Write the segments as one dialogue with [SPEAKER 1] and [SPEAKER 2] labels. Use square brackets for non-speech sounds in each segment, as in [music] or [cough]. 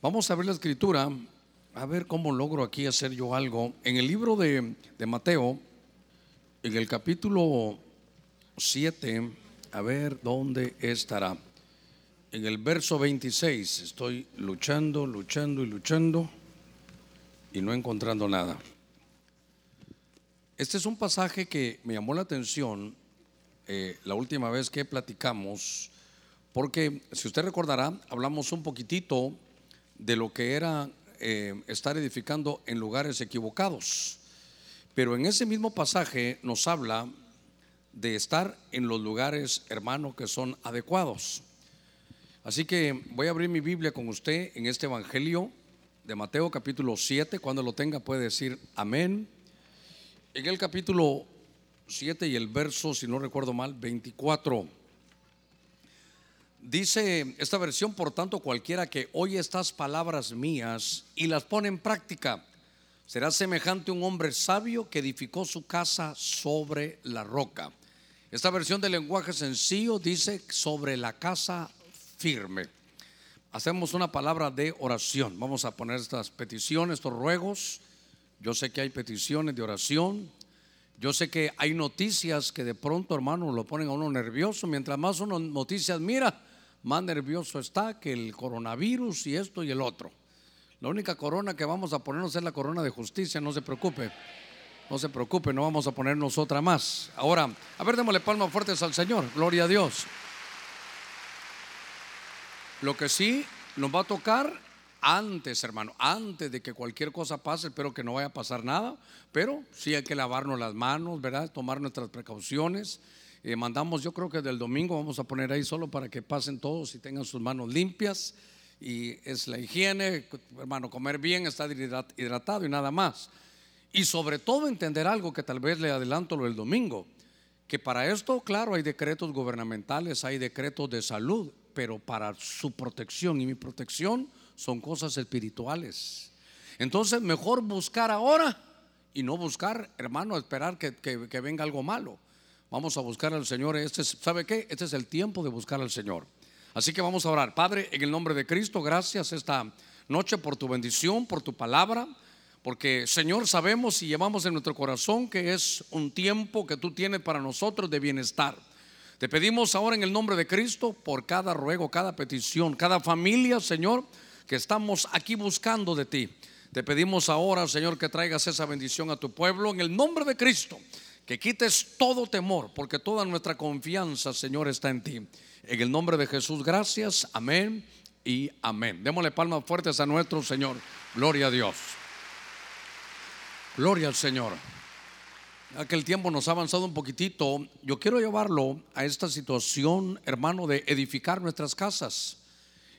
[SPEAKER 1] Vamos a ver la escritura, a ver cómo logro aquí hacer yo algo. En el libro de, Mateo, en el capítulo 7, a ver dónde estará. En el verso 26, estoy luchando, luchando y luchando y no encontrando nada. Este es un pasaje que me llamó la atención eh, la última vez que platicamos, porque si usted recordará, hablamos un poquitito de lo que era eh, estar edificando en lugares equivocados. Pero en ese mismo pasaje nos habla de estar en los lugares, hermano, que son adecuados. Así que voy a abrir mi Biblia con usted en este Evangelio de Mateo capítulo 7. Cuando lo tenga puede decir amén. En el capítulo 7 y el verso, si no recuerdo mal, 24. Dice esta versión, por tanto, cualquiera que oye estas palabras mías y las pone en práctica, será semejante a un hombre sabio que edificó su casa sobre la roca. Esta versión del lenguaje sencillo dice sobre la casa firme. Hacemos una palabra de oración. Vamos a poner estas peticiones, estos ruegos. Yo sé que hay peticiones de oración. Yo sé que hay noticias que de pronto, hermano, lo ponen a uno nervioso. Mientras más uno noticias mira, más nervioso está que el coronavirus y esto y el otro. La única corona que vamos a ponernos es la corona de justicia, no se preocupe. No se preocupe, no vamos a ponernos otra más. Ahora, a ver, démosle palmas fuertes al Señor. Gloria a Dios. Lo que sí nos va a tocar antes, hermano, antes de que cualquier cosa pase, espero que no vaya a pasar nada, pero sí hay que lavarnos las manos, ¿verdad? Tomar nuestras precauciones. Eh, mandamos, yo creo que del domingo vamos a poner ahí solo para que pasen todos y tengan sus manos limpias. Y es la higiene, hermano, comer bien, estar hidratado y nada más. Y sobre todo entender algo que tal vez le adelanto lo del domingo, que para esto, claro, hay decretos gubernamentales, hay decretos de salud, pero para su protección y mi protección son cosas espirituales. Entonces, mejor buscar ahora y no buscar, hermano, esperar que, que venga algo malo. Vamos a buscar al Señor. Este ¿Sabe qué? Este es el tiempo de buscar al Señor. Así que vamos a orar. Padre, en el nombre de Cristo, gracias esta noche por tu bendición, por tu palabra. Porque, Señor, sabemos y llevamos en nuestro corazón que es un tiempo que tú tienes para nosotros de bienestar. Te pedimos ahora en el nombre de Cristo por cada ruego, cada petición, cada familia, Señor, que estamos aquí buscando de ti. Te pedimos ahora, Señor, que traigas esa bendición a tu pueblo en el nombre de Cristo que quites todo temor, porque toda nuestra confianza, Señor, está en ti. En el nombre de Jesús, gracias, amén y amén. Démosle palmas fuertes a nuestro Señor. Gloria a Dios. Gloria al Señor. Ya que el tiempo nos ha avanzado un poquitito, yo quiero llevarlo a esta situación, hermano, de edificar nuestras casas.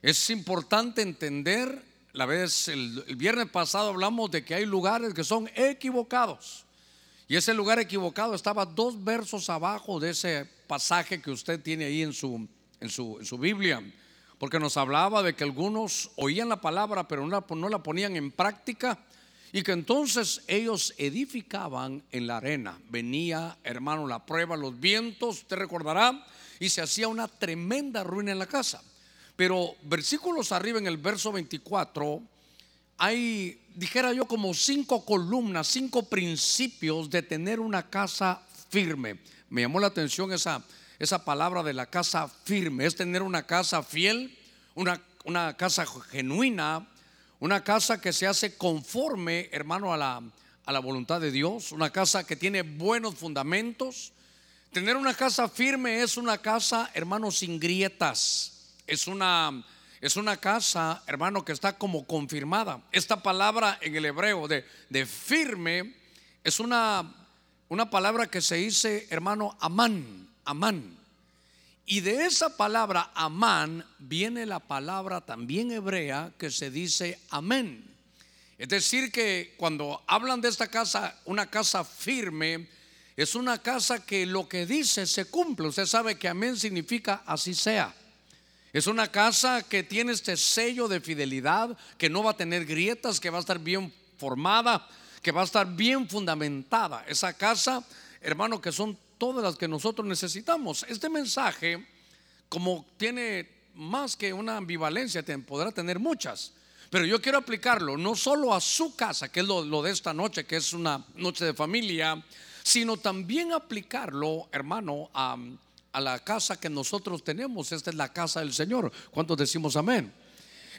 [SPEAKER 1] Es importante entender, la vez el viernes pasado hablamos de que hay lugares que son equivocados. Y ese lugar equivocado estaba dos versos abajo de ese pasaje que usted tiene ahí en su, en su, en su Biblia. Porque nos hablaba de que algunos oían la palabra pero no la, no la ponían en práctica. Y que entonces ellos edificaban en la arena. Venía, hermano, la prueba, los vientos, usted recordará, y se hacía una tremenda ruina en la casa. Pero versículos arriba en el verso 24 hay, dijera yo, como cinco columnas, cinco principios de tener una casa firme. Me llamó la atención esa, esa palabra de la casa firme, es tener una casa fiel, una, una casa genuina, una casa que se hace conforme, hermano, a la, a la voluntad de Dios, una casa que tiene buenos fundamentos. Tener una casa firme es una casa, hermano, sin grietas. Es una es una casa, hermano, que está como confirmada. Esta palabra en el hebreo de, de firme es una, una palabra que se dice, hermano, amán, amán. Y de esa palabra amán viene la palabra también hebrea que se dice amén. Es decir, que cuando hablan de esta casa, una casa firme, es una casa que lo que dice se cumple. Usted sabe que amén significa así sea. Es una casa que tiene este sello de fidelidad, que no va a tener grietas, que va a estar bien formada, que va a estar bien fundamentada. Esa casa, hermano, que son todas las que nosotros necesitamos. Este mensaje, como tiene más que una ambivalencia, podrá tener muchas. Pero yo quiero aplicarlo no solo a su casa, que es lo, de esta noche, que es una noche de familia, sino también aplicarlo, hermano, a, a la casa que nosotros tenemos. Esta es la casa del Señor. ¿Cuántos decimos amén?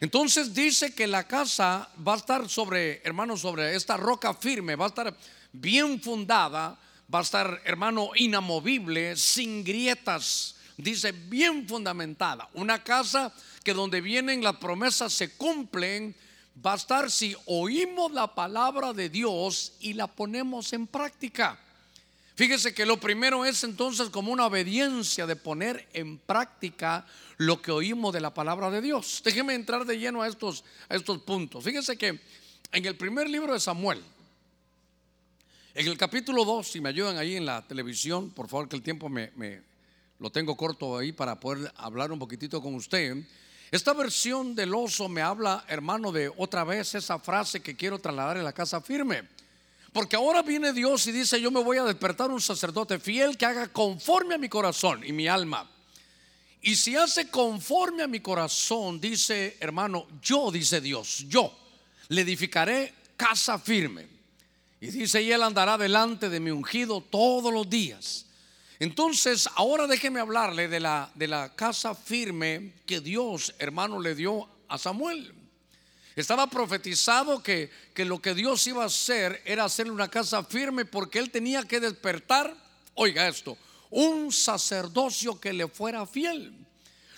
[SPEAKER 1] Entonces dice que la casa va a estar sobre, hermano, sobre esta roca firme, va a estar bien fundada, va a estar, hermano, inamovible, sin grietas, dice bien fundamentada. Una casa que donde vienen las promesas se cumplen, va a estar si oímos la palabra de Dios y la ponemos en práctica. Fíjese que lo primero es entonces como una obediencia de poner en práctica lo que oímos de la palabra de Dios. Déjeme entrar de lleno a estos, a estos puntos. Fíjese que en el primer libro de Samuel, en el capítulo 2, si me ayudan ahí en la televisión, por favor que el tiempo me, lo tengo corto ahí para poder hablar un poquitito con usted. Esta versión del oso me habla, hermano, de otra vez esa frase que quiero trasladar en la casa firme. Porque ahora viene Dios y dice, yo me voy a despertar un sacerdote fiel que haga conforme a mi corazón y mi alma. Y si hace conforme a mi corazón, dice hermano, yo, dice Dios, yo le edificaré casa firme. Y dice, y él andará delante de mi ungido todos los días. Entonces, ahora déjeme hablarle de la, de la casa firme que Dios, hermano, le dio a Samuel. Estaba profetizado que, que lo que Dios iba a hacer era hacerle una casa firme porque él tenía que despertar, oiga esto, un sacerdocio que le fuera fiel.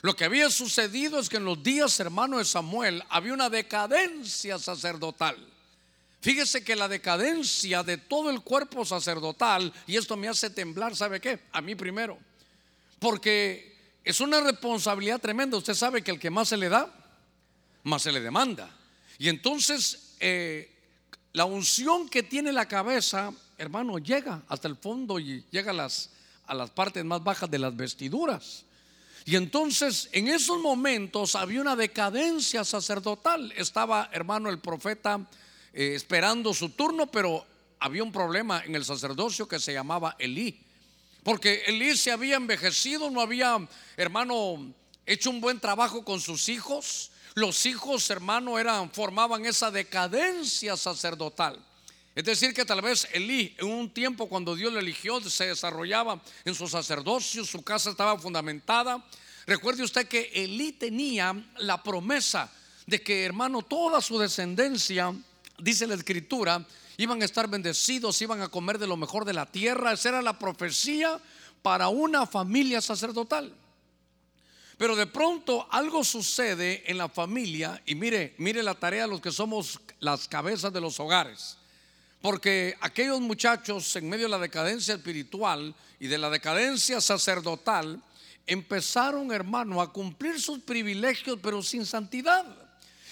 [SPEAKER 1] Lo que había sucedido es que en los días, hermano de Samuel, había una decadencia sacerdotal. Fíjese que la decadencia de todo el cuerpo sacerdotal, y esto me hace temblar, ¿sabe qué? A mí primero. Porque es una responsabilidad tremenda. Usted sabe que el que más se le da, más se le demanda. Y entonces eh, la unción que tiene la cabeza, hermano, llega hasta el fondo y llega a las, a las partes más bajas de las vestiduras. Y entonces en esos momentos había una decadencia sacerdotal. Estaba, hermano, el profeta eh, esperando su turno, pero había un problema en el sacerdocio que se llamaba Elí. Porque Elí se había envejecido, no había, hermano, hecho un buen trabajo con sus hijos. Los hijos, hermano, eran, formaban esa decadencia sacerdotal. Es decir, que tal vez Elí, en un tiempo cuando Dios lo eligió, se desarrollaba en su sacerdocio, su casa estaba fundamentada. Recuerde usted que Elí tenía la promesa de que, hermano, toda su descendencia, dice la escritura, iban a estar bendecidos, iban a comer de lo mejor de la tierra. Esa era la profecía para una familia sacerdotal. Pero de pronto algo sucede en la familia y mire, mire la tarea de los que somos las cabezas de los hogares. Porque aquellos muchachos en medio de la decadencia espiritual y de la decadencia sacerdotal empezaron, hermano, a cumplir sus privilegios pero sin santidad.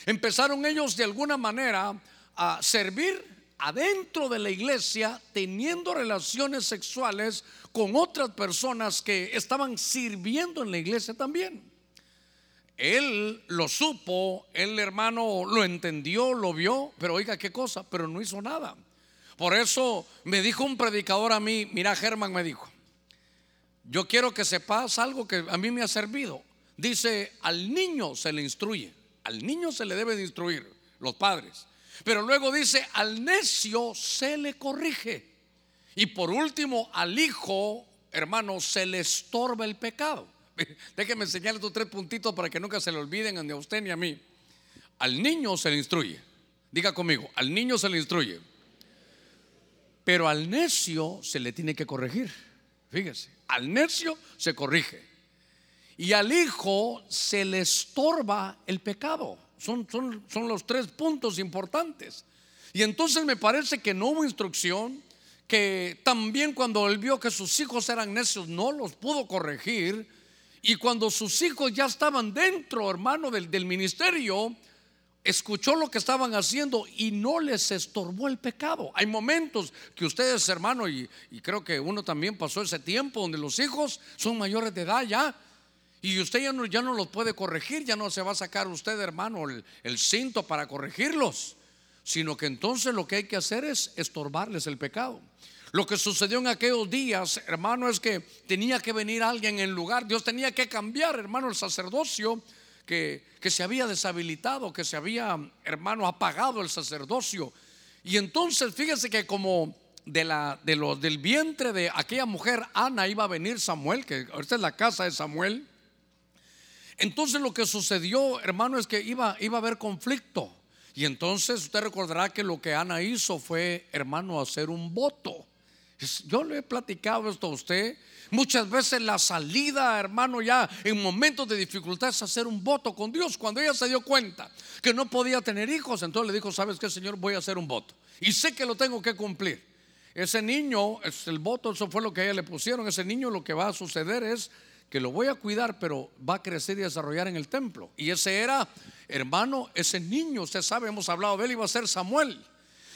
[SPEAKER 1] Empezaron ellos de alguna manera a servir adentro de la iglesia teniendo relaciones sexuales con otras personas que estaban sirviendo en la iglesia también. Él lo supo, el hermano lo entendió, lo vio, pero oiga qué cosa, pero no hizo nada. Por eso me dijo un predicador a mí, mira Germán me dijo, yo quiero que sepas algo que a mí me ha servido. Dice, al niño se le instruye, al niño se le debe de instruir, los padres. Pero luego dice, al necio se le corrige. Y por último, al hijo, hermano, se le estorba el pecado. [laughs] Déjeme enseñarle estos tres puntitos para que nunca se le olviden ni a usted ni a mí. Al niño se le instruye. Diga conmigo, al niño se le instruye. Pero al necio se le tiene que corregir. Fíjese, al necio se corrige. Y al hijo se le estorba el pecado. Son, son, son los tres puntos importantes. Y entonces me parece que no hubo instrucción, que también cuando él vio que sus hijos eran necios no los pudo corregir. Y cuando sus hijos ya estaban dentro, hermano, del, del ministerio, escuchó lo que estaban haciendo y no les estorbó el pecado. Hay momentos que ustedes, hermano, y, y, creo que uno también pasó ese tiempo donde los hijos son mayores de edad ya. Y usted ya no, ya no los puede corregir, ya no se va a sacar usted, hermano, el, cinto para corregirlos, sino que entonces lo que hay que hacer es estorbarles el pecado. Lo que sucedió en aquellos días, hermano, es que tenía que venir alguien en lugar, Dios tenía que cambiar, hermano, el sacerdocio que, que se había deshabilitado, que se había, hermano, apagado el sacerdocio. Y entonces fíjese que como de la, de los, del vientre de aquella mujer, Ana, iba a venir Samuel, que esta es la casa de Samuel. Entonces lo que sucedió, hermano, es que iba, iba a haber conflicto. Y entonces usted recordará que lo que Ana hizo fue, hermano, hacer un voto. Yo le he platicado esto a usted. Muchas veces la salida, hermano, ya en momentos de dificultad es hacer un voto con Dios. Cuando ella se dio cuenta que no podía tener hijos, entonces le dijo, ¿sabes qué, Señor? Voy a hacer un voto. Y sé que lo tengo que cumplir. Ese niño, el voto, eso fue lo que ella le pusieron. Ese niño lo que va a suceder es que lo voy a cuidar, pero va a crecer y desarrollar en el templo. Y ese era, hermano, ese niño, usted sabe, hemos hablado de él, iba a ser Samuel.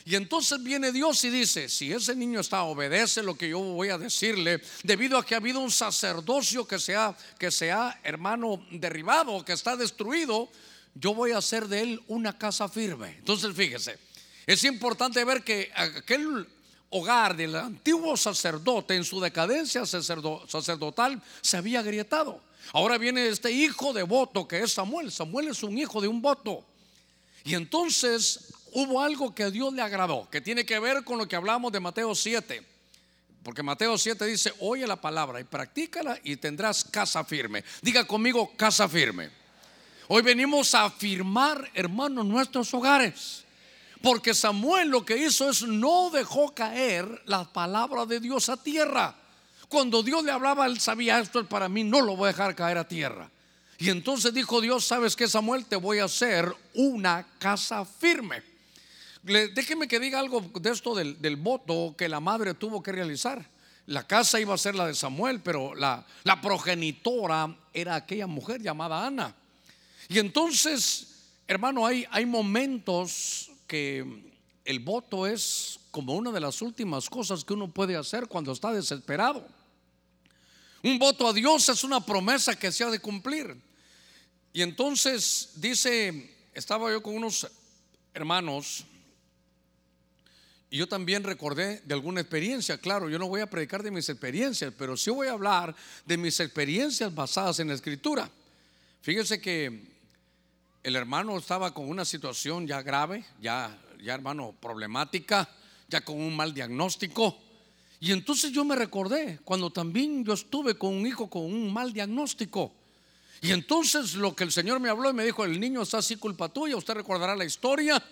[SPEAKER 1] Y entonces viene Dios y dice, si ese niño está, obedece lo que yo voy a decirle, debido a que ha habido un sacerdocio que se ha, que se hermano, derribado, que está destruido, yo voy a hacer de él una casa firme. Entonces, fíjese, es importante ver que aquel hogar del antiguo sacerdote en su decadencia sacerdotal se había agrietado. Ahora viene este hijo de voto que es Samuel. Samuel es un hijo de un voto. Y entonces hubo algo que a Dios le agradó, que tiene que ver con lo que hablamos de Mateo 7. Porque Mateo 7 dice, oye la palabra y practícala y tendrás casa firme. Diga conmigo, casa firme. Hoy venimos a afirmar, hermanos, nuestros hogares. Porque Samuel lo que hizo es no dejó caer la palabra de Dios a tierra. Cuando Dios le hablaba, él sabía esto es para mí, no lo voy a dejar caer a tierra. Y entonces dijo Dios, ¿sabes qué Samuel? Te voy a hacer una casa firme. déjeme que diga algo de esto del, del, voto que la madre tuvo que realizar. La casa iba a ser la de Samuel, pero la, la progenitora era aquella mujer llamada Ana. Y entonces, hermano, hay, hay momentos que el voto es como una de las últimas cosas que uno puede hacer cuando está desesperado. Un voto a Dios es una promesa que se ha de cumplir. Y entonces dice, estaba yo con unos hermanos y yo también recordé de alguna experiencia, claro, yo no voy a predicar de mis experiencias, pero sí voy a hablar de mis experiencias basadas en la escritura. Fíjese que el hermano estaba con una situación ya grave, ya, ya hermano, problemática, ya con un mal diagnóstico. Y entonces yo me recordé cuando también yo estuve con un hijo con un mal diagnóstico. Y entonces lo que el Señor me habló y me dijo, el niño está así culpa tuya, usted recordará la historia.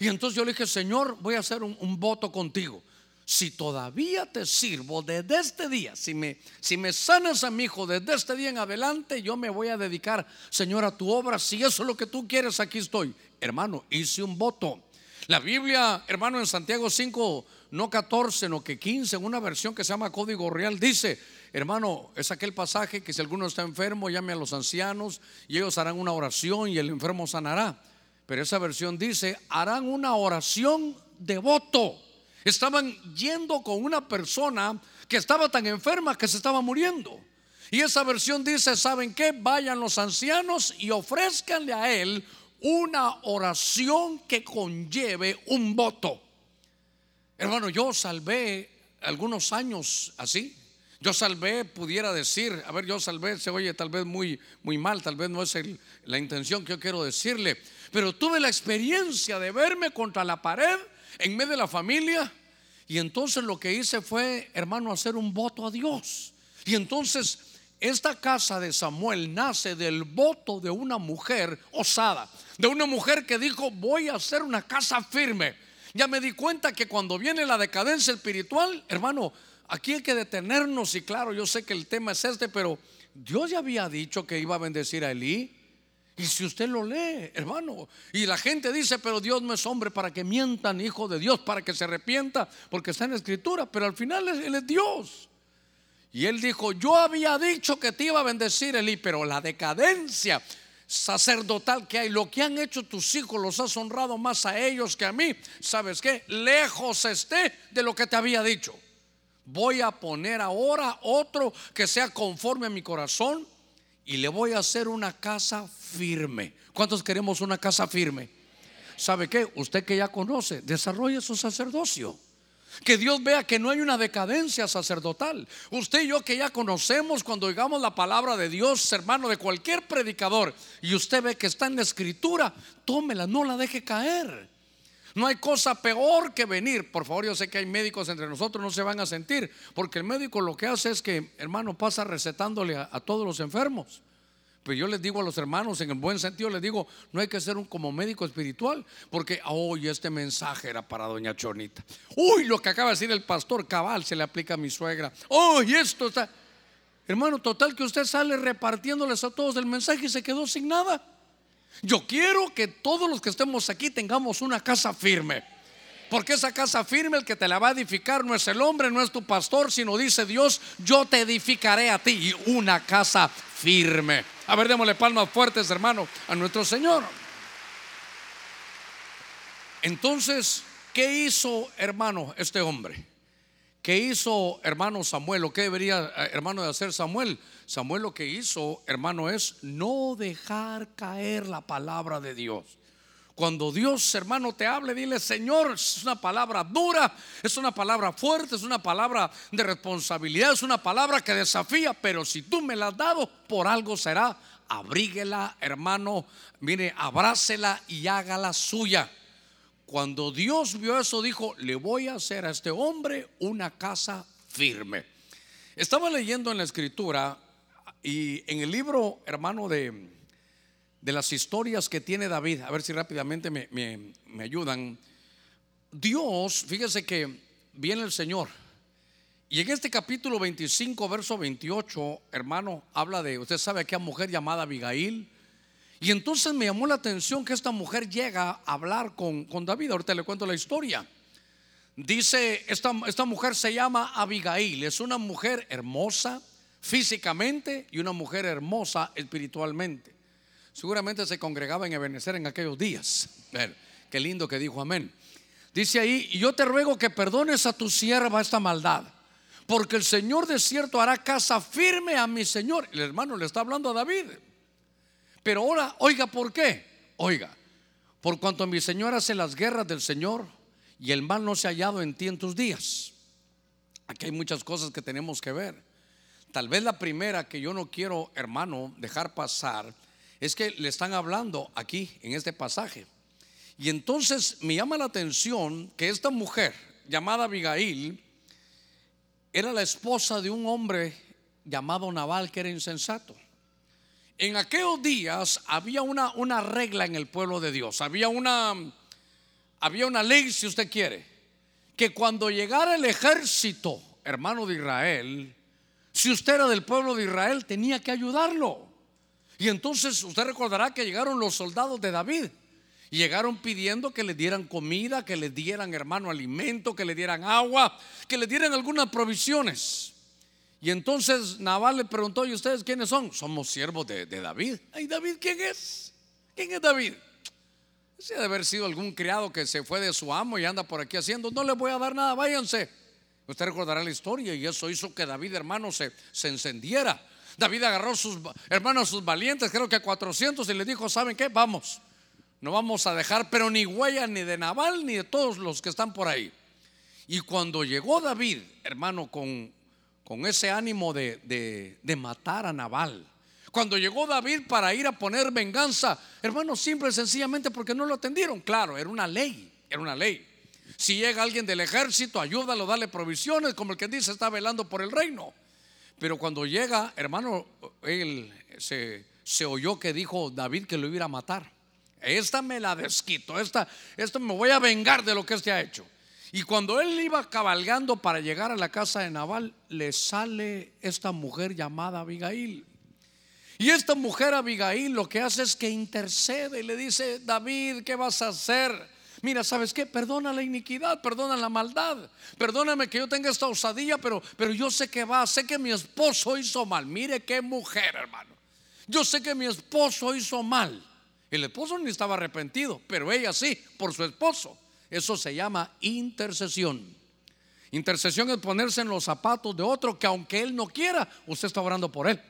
[SPEAKER 1] Y entonces yo le dije, Señor, voy a hacer un, un voto contigo si todavía te sirvo desde este día, si me, si me sanas a mi hijo desde este día en adelante, yo me voy a dedicar, Señor, a tu obra. Si eso es lo que tú quieres, aquí estoy. Hermano, hice un voto. La Biblia, hermano, en Santiago 5, no 14, no que 15, en una versión que se llama Código Real, dice, hermano, es aquel pasaje que si alguno está enfermo, llame a los ancianos y ellos harán una oración y el enfermo sanará. Pero esa versión dice, harán una oración de voto. Estaban yendo con una persona que estaba tan enferma que se estaba muriendo. Y esa versión dice, ¿saben qué? Vayan los ancianos y ofrezcanle a él una oración que conlleve un voto. Hermano, yo salvé algunos años así. Yo salvé, pudiera decir, a ver, yo salvé, se oye tal vez muy, muy mal, tal vez no es la intención que yo quiero decirle, pero tuve la experiencia de verme contra la pared en medio de la familia. Y entonces lo que hice fue, hermano, hacer un voto a Dios. Y entonces esta casa de Samuel nace del voto de una mujer osada, de una mujer que dijo, voy a hacer una casa firme. Ya me di cuenta que cuando viene la decadencia espiritual, hermano, aquí hay que detenernos y claro, yo sé que el tema es este, pero Dios ya había dicho que iba a bendecir a Elí. Y si usted lo lee, hermano, y la gente dice, pero Dios no es hombre para que mientan, hijo de Dios, para que se arrepienta, porque está en la escritura, pero al final Él es Dios. Y Él dijo, yo había dicho que te iba a bendecir, Elí, pero la decadencia sacerdotal que hay, lo que han hecho tus hijos, los has honrado más a ellos que a mí. ¿Sabes qué? Lejos esté de lo que te había dicho. Voy a poner ahora otro que sea conforme a mi corazón y le voy a hacer una casa firme. ¿Cuántos queremos una casa firme? ¿Sabe qué? Usted que ya conoce, desarrolle su sacerdocio. Que Dios vea que no hay una decadencia sacerdotal. Usted y yo que ya conocemos cuando oigamos la palabra de Dios, hermano, de cualquier predicador, y usted ve que está en la escritura, tómela, no la deje caer. No hay cosa peor que venir. Por favor, yo sé que hay médicos entre nosotros, no se van a sentir, porque el médico lo que hace es que, hermano, pasa recetándole a, todos los enfermos. Pero yo les digo a los hermanos, en el buen sentido, les digo, no hay que ser un como médico espiritual, porque hoy este mensaje era para doña Chonita. Uy, lo que acaba de decir el pastor cabal se le aplica a mi suegra. Uy, esto está. Hermano, total que usted sale repartiéndoles a todos el mensaje y se quedó sin nada. Yo quiero que todos los que estemos aquí tengamos una casa firme. Porque esa casa firme, el que te la va a edificar no es el hombre, no es tu pastor, sino dice Dios, yo te edificaré a ti una casa firme. A ver, démosle palmas fuertes, hermano, a nuestro Señor. Entonces, ¿qué hizo, hermano, este hombre? ¿Qué hizo hermano Samuel? ¿O qué debería eh, hermano de hacer Samuel? Samuel lo que hizo, hermano, es no dejar caer la palabra de Dios. Cuando Dios, hermano, te hable, dile, Señor, es una palabra dura, es una palabra fuerte, es una palabra de responsabilidad, es una palabra que desafía, pero si tú me la has dado, por algo será. Abríguela, hermano, mire, abrácela y hágala suya. Cuando Dios vio eso, dijo, le voy a hacer a este hombre una casa firme. Estaba leyendo en la escritura y en el libro, hermano, de, de las historias que tiene David, a ver si rápidamente me, me ayudan. Dios, fíjese que viene el Señor. Y en este capítulo 25, verso 28, hermano, habla de, usted sabe, aquella mujer llamada Abigail y entonces me llamó la atención que esta mujer llega a hablar con, con David. Ahorita le cuento la historia. Dice, esta, esta mujer se llama Abigail. Es una mujer hermosa físicamente y una mujer hermosa espiritualmente. Seguramente se congregaba en Ebenezer en aquellos días. Ver, qué lindo que dijo amén. Dice ahí, y yo te ruego que perdones a tu sierva esta maldad, porque el Señor de cierto hará casa firme a mi Señor. El hermano le está hablando a David. Pero ahora, oiga, ¿por qué? Oiga, por cuanto mi Señor hace las guerras del Señor y el mal no se ha hallado en ti en tus días. Aquí hay muchas cosas que tenemos que ver. Tal vez la primera que yo no quiero, hermano, dejar pasar es que le están hablando aquí en este pasaje. Y entonces me llama la atención que esta mujer llamada Abigail era la esposa de un hombre llamado Naval que era insensato. En aquellos días había una, una regla en el pueblo de Dios, había una, había una ley, si usted quiere, que cuando llegara el ejército, hermano de Israel, si usted era del pueblo de Israel, tenía que ayudarlo. Y entonces usted recordará que llegaron los soldados de David. Y llegaron pidiendo que le dieran comida, que le dieran hermano alimento, que le dieran agua, que le dieran algunas provisiones. Y entonces Naval le preguntó, ¿y ustedes quiénes son? Somos siervos de, David. ¿Y David quién es? ¿Quién es David? Se debe haber sido algún criado que se fue de su amo y anda por aquí haciendo, no les voy a dar nada, váyanse. Usted recordará la historia y eso hizo que David, hermano, se, se encendiera. David agarró sus hermanos, sus valientes, creo que a 400, y le dijo, ¿saben qué? Vamos, no vamos a dejar, pero ni huella ni de Naval ni de todos los que están por ahí. Y cuando llegó David, hermano, con con ese ánimo de, matar a Naval. Cuando llegó David para ir a poner venganza, hermano, simple y sencillamente porque no lo atendieron. Claro, era una ley, era una ley. Si llega alguien del ejército, ayúdalo, dale provisiones, como el que dice está velando por el reino. Pero cuando llega, hermano, él se, se oyó que dijo David que lo iba a matar. Esta me la desquito, esta, esta me voy a vengar de lo que este ha hecho. Y cuando él iba cabalgando para llegar a la casa de Nabal, le sale esta mujer llamada Abigail. Y esta mujer Abigail lo que hace es que intercede y le dice, David, ¿qué vas a hacer? Mira, ¿sabes qué? Perdona la iniquidad, perdona la maldad. Perdóname que yo tenga esta osadía, pero, pero yo sé que va, sé que mi esposo hizo mal. Mire qué mujer, hermano. Yo sé que mi esposo hizo mal. El esposo ni estaba arrepentido, pero ella sí, por su esposo. Eso se llama intercesión. Intercesión es ponerse en los zapatos de otro que aunque él no quiera, usted está orando por él.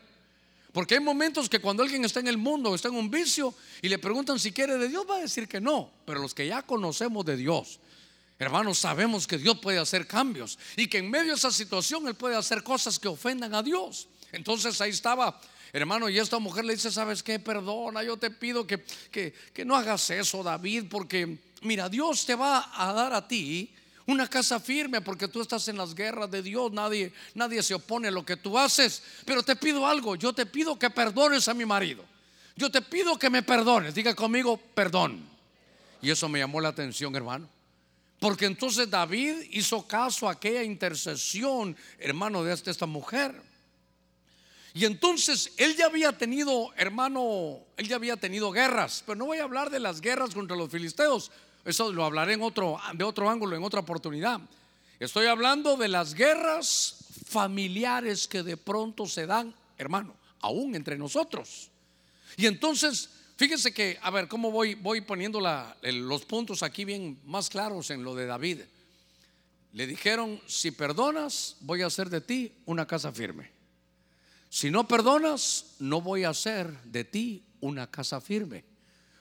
[SPEAKER 1] Porque hay momentos que cuando alguien está en el mundo, está en un vicio y le preguntan si quiere de Dios, va a decir que no. Pero los que ya conocemos de Dios, Hermanos, sabemos que Dios puede hacer cambios y que en medio de esa situación Él puede hacer cosas que ofendan a Dios. Entonces ahí estaba, hermano, y esta mujer le dice, ¿sabes qué? Perdona, yo te pido que, que, que no hagas eso, David, porque mira, Dios te va a dar a ti una casa firme porque tú estás en las guerras de Dios, nadie, nadie se opone a lo que tú haces, pero te pido algo, yo te pido que perdones a mi marido. Yo te pido que me perdones, diga conmigo, perdón. Y eso me llamó la atención, hermano. Porque entonces David hizo caso a aquella intercesión, hermano, de esta mujer. Y entonces él ya había tenido, hermano, él ya había tenido guerras, pero no voy a hablar de las guerras contra los filisteos, eso lo hablaré en otro, de otro ángulo, en otra oportunidad. Estoy hablando de las guerras familiares que de pronto se dan, hermano, aún entre nosotros. Y entonces Fíjese que, a ver, ¿cómo voy, voy poniendo los puntos aquí bien más claros en lo de David? Le dijeron, si perdonas, voy a hacer de ti una casa firme. Si no perdonas, no voy a hacer de ti una casa firme.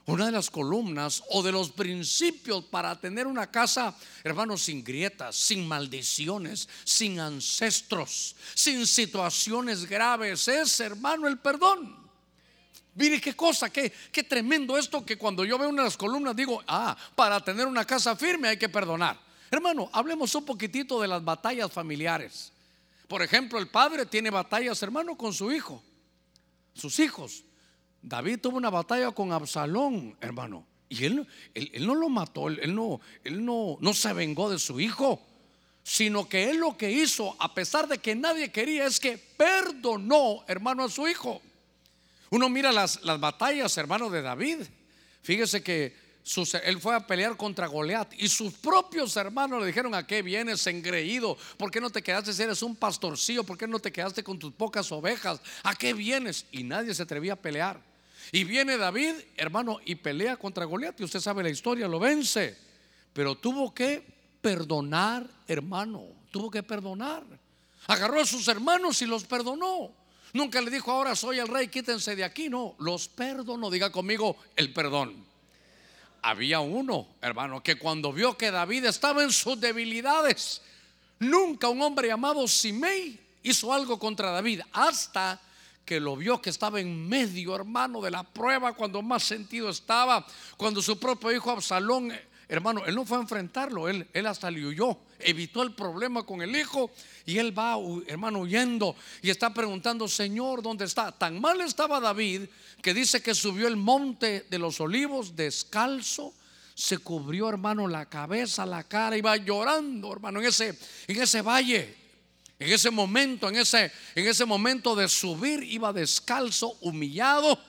[SPEAKER 1] Una de las columnas o de los principios para tener una casa, hermanos, sin grietas, sin maldiciones, sin ancestros, sin situaciones graves, es, hermano, el perdón. Mire qué cosa, qué, qué tremendo esto que cuando yo veo una de las columnas digo, ah, para tener una casa firme hay que perdonar. Hermano, hablemos un poquitito de las batallas familiares. Por ejemplo, el padre tiene batallas, hermano, con su hijo, sus hijos. David tuvo una batalla con Absalón, hermano. Y él, él, no lo mató, él, no, él no, no se vengó de su hijo, sino que él lo que hizo, a pesar de que nadie quería, es que perdonó, hermano, a su hijo. Uno mira las, las batallas, hermano de David. Fíjese que él fue a pelear contra Goliat y sus propios hermanos le dijeron: ¿A qué vienes, engreído? ¿Por qué no te quedaste si eres un pastorcillo? ¿Por qué no te quedaste con tus pocas ovejas? ¿A qué vienes? Y nadie se atrevía a pelear. Y viene David, hermano, y pelea contra Goliat. Y usted sabe la historia, lo vence. Pero tuvo que perdonar, hermano. Tuvo que perdonar. Agarró a sus hermanos y los perdonó. Nunca le dijo, ahora soy el rey, quítense de aquí. No, los perdono. Diga conmigo el perdón. Había uno, hermano, que cuando vio que David estaba en sus debilidades, nunca un hombre llamado Simei hizo algo contra David, hasta que lo vio que estaba en medio, hermano, de la prueba, cuando más sentido estaba, cuando su propio hijo Absalón Hermano, él no fue a enfrentarlo, él, él hasta le huyó, evitó el problema con el hijo y él va, hermano, huyendo y está preguntando, Señor, ¿dónde está? Tan mal estaba David que dice que subió el monte de los olivos descalzo, se cubrió, hermano, la cabeza, la cara, iba llorando, hermano, en ese, en ese valle. En ese momento, en ese, en ese momento de subir, iba descalzo, humillado.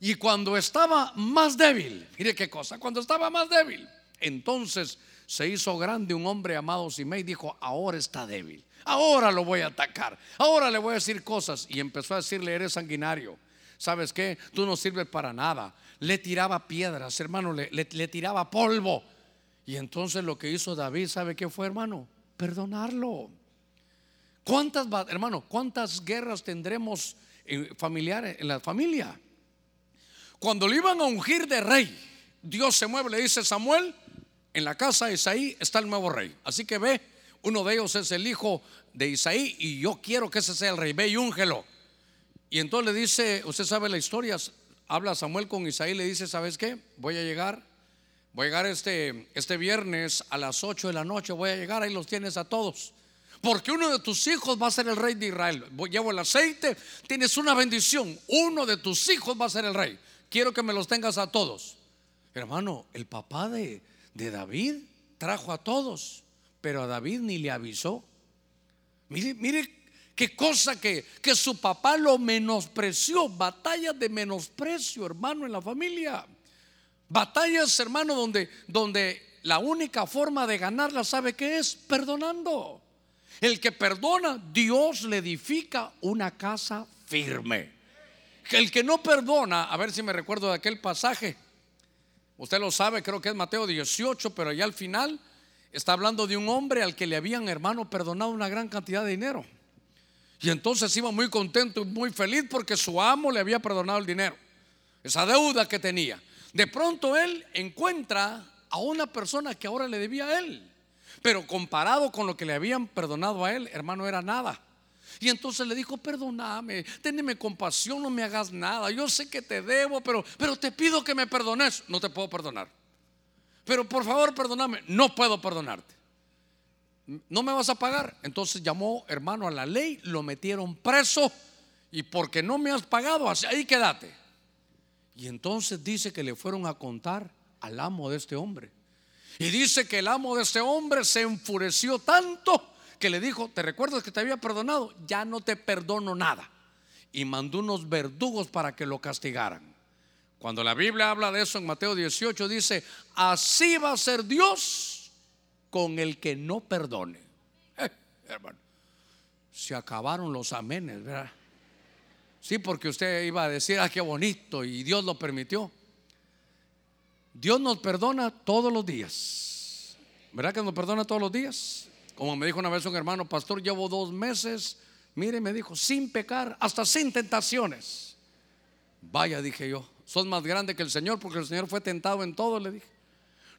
[SPEAKER 1] Y cuando estaba más débil, mire qué cosa, cuando estaba más débil, entonces se hizo grande un hombre llamado Simei y dijo, ahora está débil, ahora lo voy a atacar, ahora le voy a decir cosas. Y empezó a decirle, eres sanguinario, ¿sabes qué? Tú no sirves para nada. Le tiraba piedras, hermano, le, le tiraba polvo. Y entonces lo que hizo David, ¿sabe qué fue, hermano? Perdonarlo. ¿Cuántas, hermano, cuántas guerras tendremos familiares en la familia? Cuando le iban a ungir de rey, Dios se mueve, le dice Samuel, en la casa de Isaí está el nuevo rey. Así que ve, uno de ellos es el hijo de Isaí y yo quiero que ese sea el rey. Ve y úngelo. Y entonces le dice, usted sabe la historia, habla Samuel con Isaí, le dice, ¿sabes qué? Voy a llegar, voy a llegar este, este viernes a las 8 de la noche, voy a llegar, ahí los tienes a todos. Porque uno de tus hijos va a ser el rey de Israel. Llevo el aceite, tienes una bendición. Uno de tus hijos va a ser el rey. Quiero que me los tengas a todos. Hermano, el papá de, de David trajo a todos, pero a David ni le avisó. Mire, mire qué cosa que, que su papá lo menospreció. Batallas de menosprecio, hermano, en la familia. Batallas, hermano, donde, donde la única forma de ganarla, ¿sabe qué es? Perdonando. El que perdona, Dios le edifica una casa firme. El que no perdona, a ver si me recuerdo de aquel pasaje, Usted lo sabe, creo que es Mateo 18, pero allá al final está hablando de un hombre al que le habían, hermano, perdonado una gran cantidad de dinero. Y entonces iba muy contento y muy feliz porque su amo le había perdonado el dinero, esa deuda que tenía. De pronto él encuentra a una persona que ahora le debía a él. Pero comparado con lo que le habían perdonado a él, hermano, era nada. Y entonces le dijo, perdóname, téneme compasión, no me hagas nada. Yo sé que te debo, pero, pero te pido que me perdones. No te puedo perdonar. Pero por favor, perdóname. No puedo perdonarte. No me vas a pagar. Entonces llamó hermano a la ley, lo metieron preso y porque no me has pagado, ahí quédate. Y entonces dice que le fueron a contar al amo de este hombre. Y dice que el amo de este hombre se enfureció tanto que le dijo, ¿te recuerdas que te había perdonado? Ya no te perdono nada. Y mandó unos verdugos para que lo castigaran. Cuando la Biblia habla de eso en Mateo 18 dice, así va a ser Dios con el que no perdone. [laughs] Eh, hermano, se acabaron los amenes, ¿verdad? Sí, porque usted iba a decir, ah, qué bonito, y Dios lo permitió. Dios nos perdona todos los días. ¿Verdad que nos perdona todos los días? Como me dijo una vez un hermano, pastor, llevo dos meses, mire, me dijo, sin pecar, hasta sin tentaciones. Vaya, dije yo, sos más grande que el Señor porque el Señor fue tentado en todo, le dije.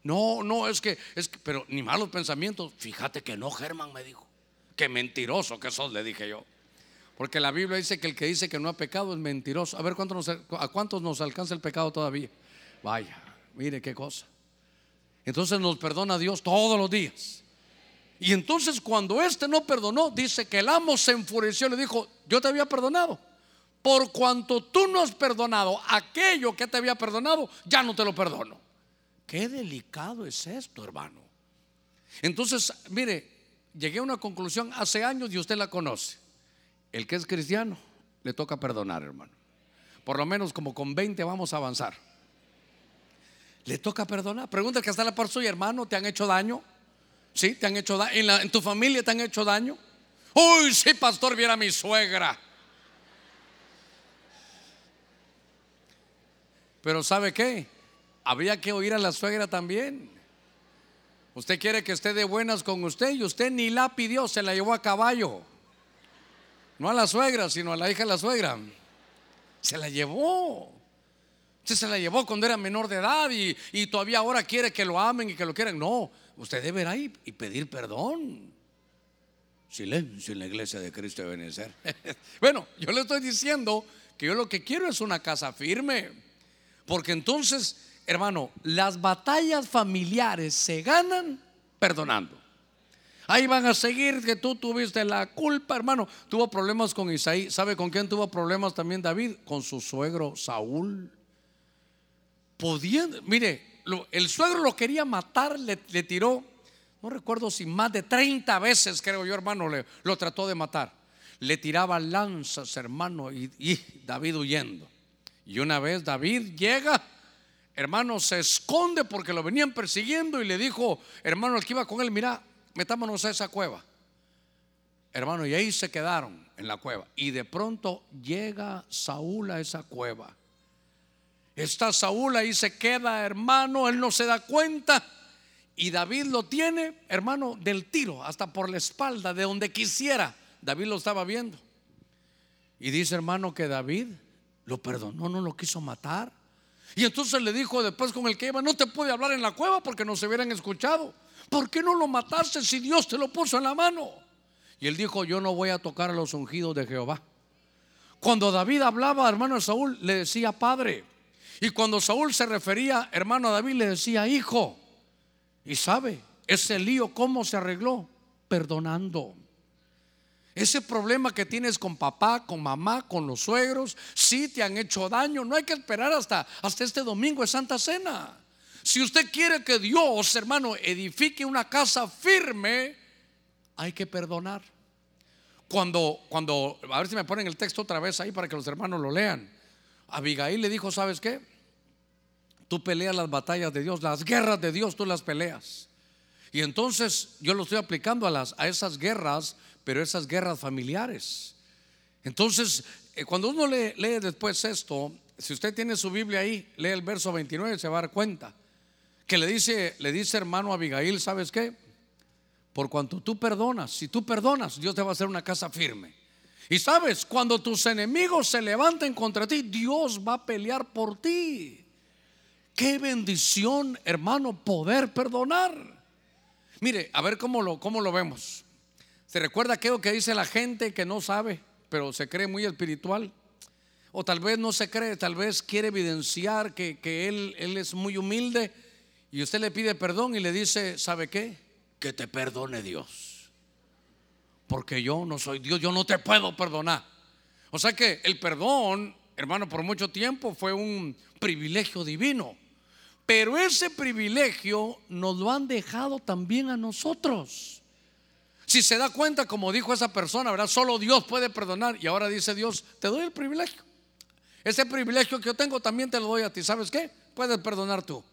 [SPEAKER 1] No, no, es que, es que, pero ni malos pensamientos. Fíjate que no, Germán me dijo. Qué mentiroso que sos, le dije yo. Porque la Biblia dice que el que dice que no ha pecado es mentiroso. A ver, ¿a cuántos nos alcanza el pecado todavía? Vaya, mire qué cosa. Entonces nos perdona Dios todos los días. Y entonces cuando éste no perdonó, dice que el amo se enfureció y le dijo, yo te había perdonado. Por cuanto tú no has perdonado aquello que te había perdonado, ya no te lo perdono. Qué delicado es esto, hermano. Entonces, mire, llegué a una conclusión hace años y usted la conoce. El que es cristiano le toca perdonar, hermano. Por lo menos como con 20 vamos a avanzar. Le toca perdonar. Pregunta que hasta la par y hermano, ¿te han hecho daño? ¿Sí? ¿Te han hecho daño? ¿En, ¿En, tu familia te han hecho daño? Uy, sí, pastor, viera a mi suegra. Pero ¿sabe qué? Habría que oír a la suegra también. Usted quiere que esté de buenas con usted y usted ni la pidió, se la llevó a caballo. No a la suegra, sino a la hija de la suegra. Se la llevó. Usted se la llevó cuando era menor de edad y, y todavía ahora quiere que lo amen y que lo quieran. No, usted debe ir y pedir perdón. Silencio en la iglesia de Cristo de Benecer. [laughs] bueno, yo le estoy diciendo que yo lo que quiero es una casa firme. Porque entonces, hermano, las batallas familiares se ganan perdonando. Ahí van a seguir que tú tuviste la culpa, hermano. Tuvo problemas con Isaí. ¿Sabe con quién tuvo problemas también David? Con su suegro Saúl. Podían, mire, el suegro lo quería matar, le, tiró, no recuerdo si más de 30 veces, creo yo, hermano, le, lo trató de matar. Le tiraba lanzas, hermano, y, David huyendo. Y una vez David llega, hermano, se esconde porque lo venían persiguiendo y le dijo, hermano, el que iba con él, mira, metámonos a esa cueva. Hermano, y ahí se quedaron en la cueva. Y de pronto llega Saúl a esa cueva. Está Saúl ahí se queda, hermano, él no se da cuenta. Y David lo tiene, hermano, del tiro, hasta por la espalda, de donde quisiera. David lo estaba viendo. Y dice, hermano, que David lo perdonó, no lo quiso matar. Y entonces le dijo después con el que iba, no te puede hablar en la cueva porque no se hubieran escuchado. ¿Por qué no lo mataste si Dios te lo puso en la mano? Y él dijo, yo no voy a tocar a los ungidos de Jehová. Cuando David hablaba, hermano Saúl, le decía padre. Y cuando Saúl se refería, hermano a David, le decía hijo. Y sabe, ese lío, ¿cómo se arregló? Perdonando. Ese problema que tienes con papá, con mamá, con los suegros, si te han hecho daño, no hay que esperar hasta, hasta este domingo de Santa Cena. Si usted quiere que Dios, hermano, edifique una casa firme, hay que perdonar. Cuando, cuando, a ver si me ponen el texto otra vez ahí para que los hermanos lo lean. Abigail le dijo, ¿sabes qué? Tú peleas las batallas de Dios, las guerras de Dios, tú las peleas. Y entonces yo lo estoy aplicando a, las, a esas guerras, pero esas guerras familiares. Entonces, eh, cuando uno lee, después esto, si usted tiene su Biblia ahí, lee el verso 29, se va a dar cuenta que le dice, le dice hermano Abigail, ¿sabes qué? Por cuanto tú perdonas, si tú perdonas, Dios te va a hacer una casa firme. Y sabes, cuando tus enemigos se levanten contra ti, Dios va a pelear por ti. Qué bendición, hermano, poder perdonar. Mire, a ver cómo lo, cómo lo vemos. ¿Se recuerda aquello que dice la gente que no sabe, pero se cree muy espiritual? O tal vez no se cree, tal vez quiere evidenciar que, que él, él es muy humilde y usted le pide perdón y le dice, ¿sabe qué? Que te perdone Dios. Porque yo no soy Dios, yo no te puedo perdonar. O sea que el perdón, hermano, por mucho tiempo fue un privilegio divino. Pero ese privilegio nos lo han dejado también a nosotros. Si se da cuenta, como dijo esa persona, ¿verdad? Solo Dios puede perdonar. Y ahora dice Dios, te doy el privilegio. Ese privilegio que yo tengo también te lo doy a ti. ¿Sabes qué? Puedes perdonar tú.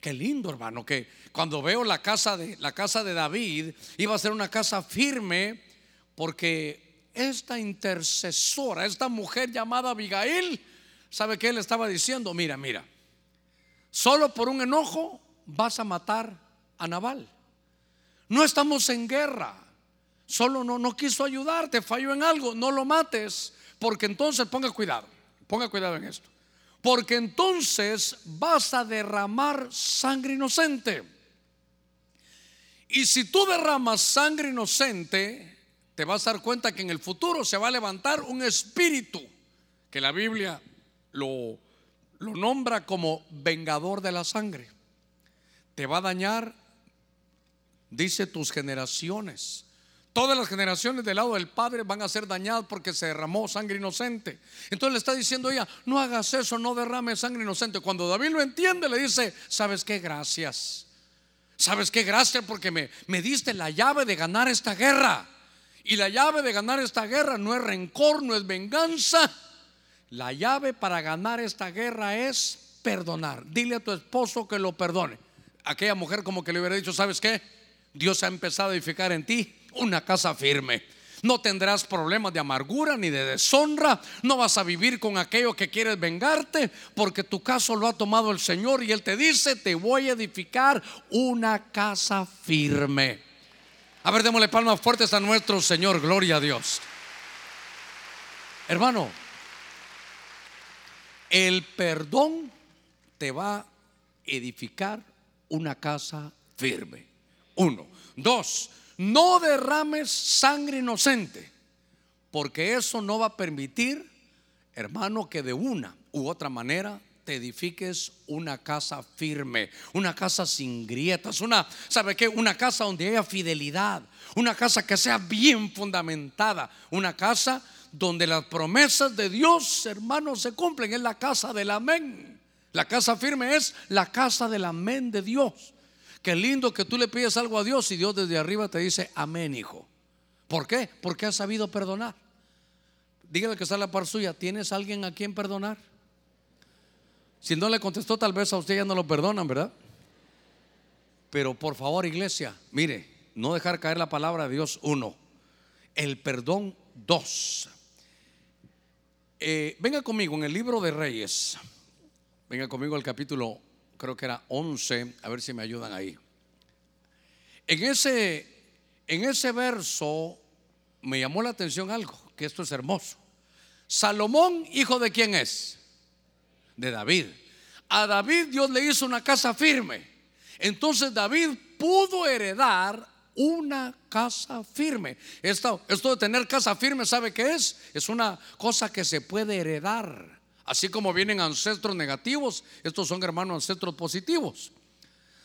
[SPEAKER 1] Qué lindo, hermano, que cuando veo la casa de la casa de David iba a ser una casa firme porque esta intercesora, esta mujer llamada Abigail, ¿sabe qué le estaba diciendo? Mira, mira. Solo por un enojo vas a matar a Nabal. No estamos en guerra. Solo no no quiso ayudarte, falló en algo, no lo mates, porque entonces ponga cuidado. Ponga cuidado en esto. Porque entonces vas a derramar sangre inocente. Y si tú derramas sangre inocente, te vas a dar cuenta que en el futuro se va a levantar un espíritu que la Biblia lo, lo nombra como vengador de la sangre. Te va a dañar, dice, tus generaciones. Todas las generaciones del lado del Padre van a ser dañadas porque se derramó sangre inocente. Entonces le está diciendo ella, no hagas eso, no derrame sangre inocente. Cuando David lo entiende, le dice, ¿sabes qué? Gracias. ¿Sabes qué? Gracias porque me, me diste la llave de ganar esta guerra. Y la llave de ganar esta guerra no es rencor, no es venganza. La llave para ganar esta guerra es perdonar. Dile a tu esposo que lo perdone. Aquella mujer como que le hubiera dicho, ¿sabes qué? Dios ha empezado a edificar en ti una casa firme. No tendrás problemas de amargura ni de deshonra. No vas a vivir con aquello que quieres vengarte, porque tu caso lo ha tomado el Señor y Él te dice, te voy a edificar una casa firme. A ver, démosle palmas fuertes a nuestro Señor. Gloria a Dios. Hermano, el perdón te va a edificar una casa firme. Uno. Dos, no derrames sangre inocente, porque eso no va a permitir, hermano, que de una u otra manera te edifiques una casa firme, una casa sin grietas, una, ¿sabe qué? Una casa donde haya fidelidad, una casa que sea bien fundamentada, una casa donde las promesas de Dios, hermano, se cumplen, es la casa del amén. La casa firme es la casa del amén de Dios. Qué lindo que tú le pides algo a Dios y Dios desde arriba te dice, amén, hijo. ¿Por qué? Porque has sabido perdonar. Dígale que está la par suya, ¿tienes alguien a quien perdonar? Si no le contestó, tal vez a usted ya no lo perdonan, ¿verdad? Pero por favor, iglesia, mire, no dejar caer la palabra de Dios, uno. El perdón, dos. Eh, venga conmigo en el libro de Reyes. Venga conmigo al capítulo creo que era 11, a ver si me ayudan ahí. En ese, en ese verso me llamó la atención algo, que esto es hermoso. Salomón, hijo de quién es? De David. A David Dios le hizo una casa firme. Entonces David pudo heredar una casa firme. Esto, esto de tener casa firme, ¿sabe qué es? Es una cosa que se puede heredar. Así como vienen ancestros negativos, estos son hermanos ancestros positivos.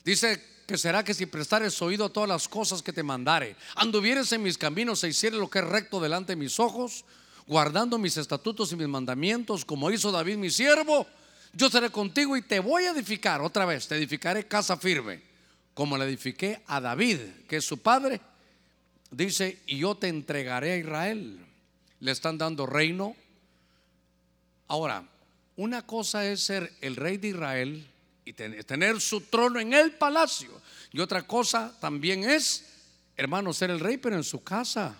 [SPEAKER 1] Dice que será que si prestares oído a todas las cosas que te mandare, anduvieres en mis caminos e hicieres lo que es recto delante de mis ojos, guardando mis estatutos y mis mandamientos, como hizo David mi siervo, yo seré contigo y te voy a edificar otra vez, te edificaré casa firme, como le edifiqué a David, que es su padre. Dice, y yo te entregaré a Israel. Le están dando reino. Ahora, una cosa es ser el rey de Israel y tener su trono en el palacio. Y otra cosa también es, hermano, ser el rey, pero en su casa.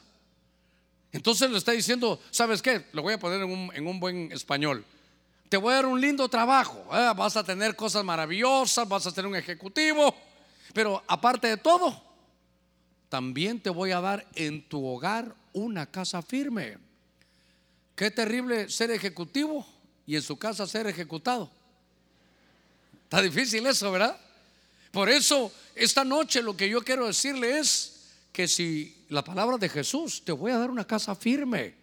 [SPEAKER 1] Entonces le está diciendo, ¿sabes qué? Lo voy a poner en un, buen español. Te voy a dar un lindo trabajo. ¿eh? Vas a tener cosas maravillosas, vas a ser un ejecutivo. Pero aparte de todo, también te voy a dar en tu hogar una casa firme. Qué terrible ser ejecutivo y en su casa ser ejecutado. Está difícil eso, ¿verdad? Por eso, esta noche lo que yo quiero decirle es que si la palabra de Jesús, te voy a dar una casa firme.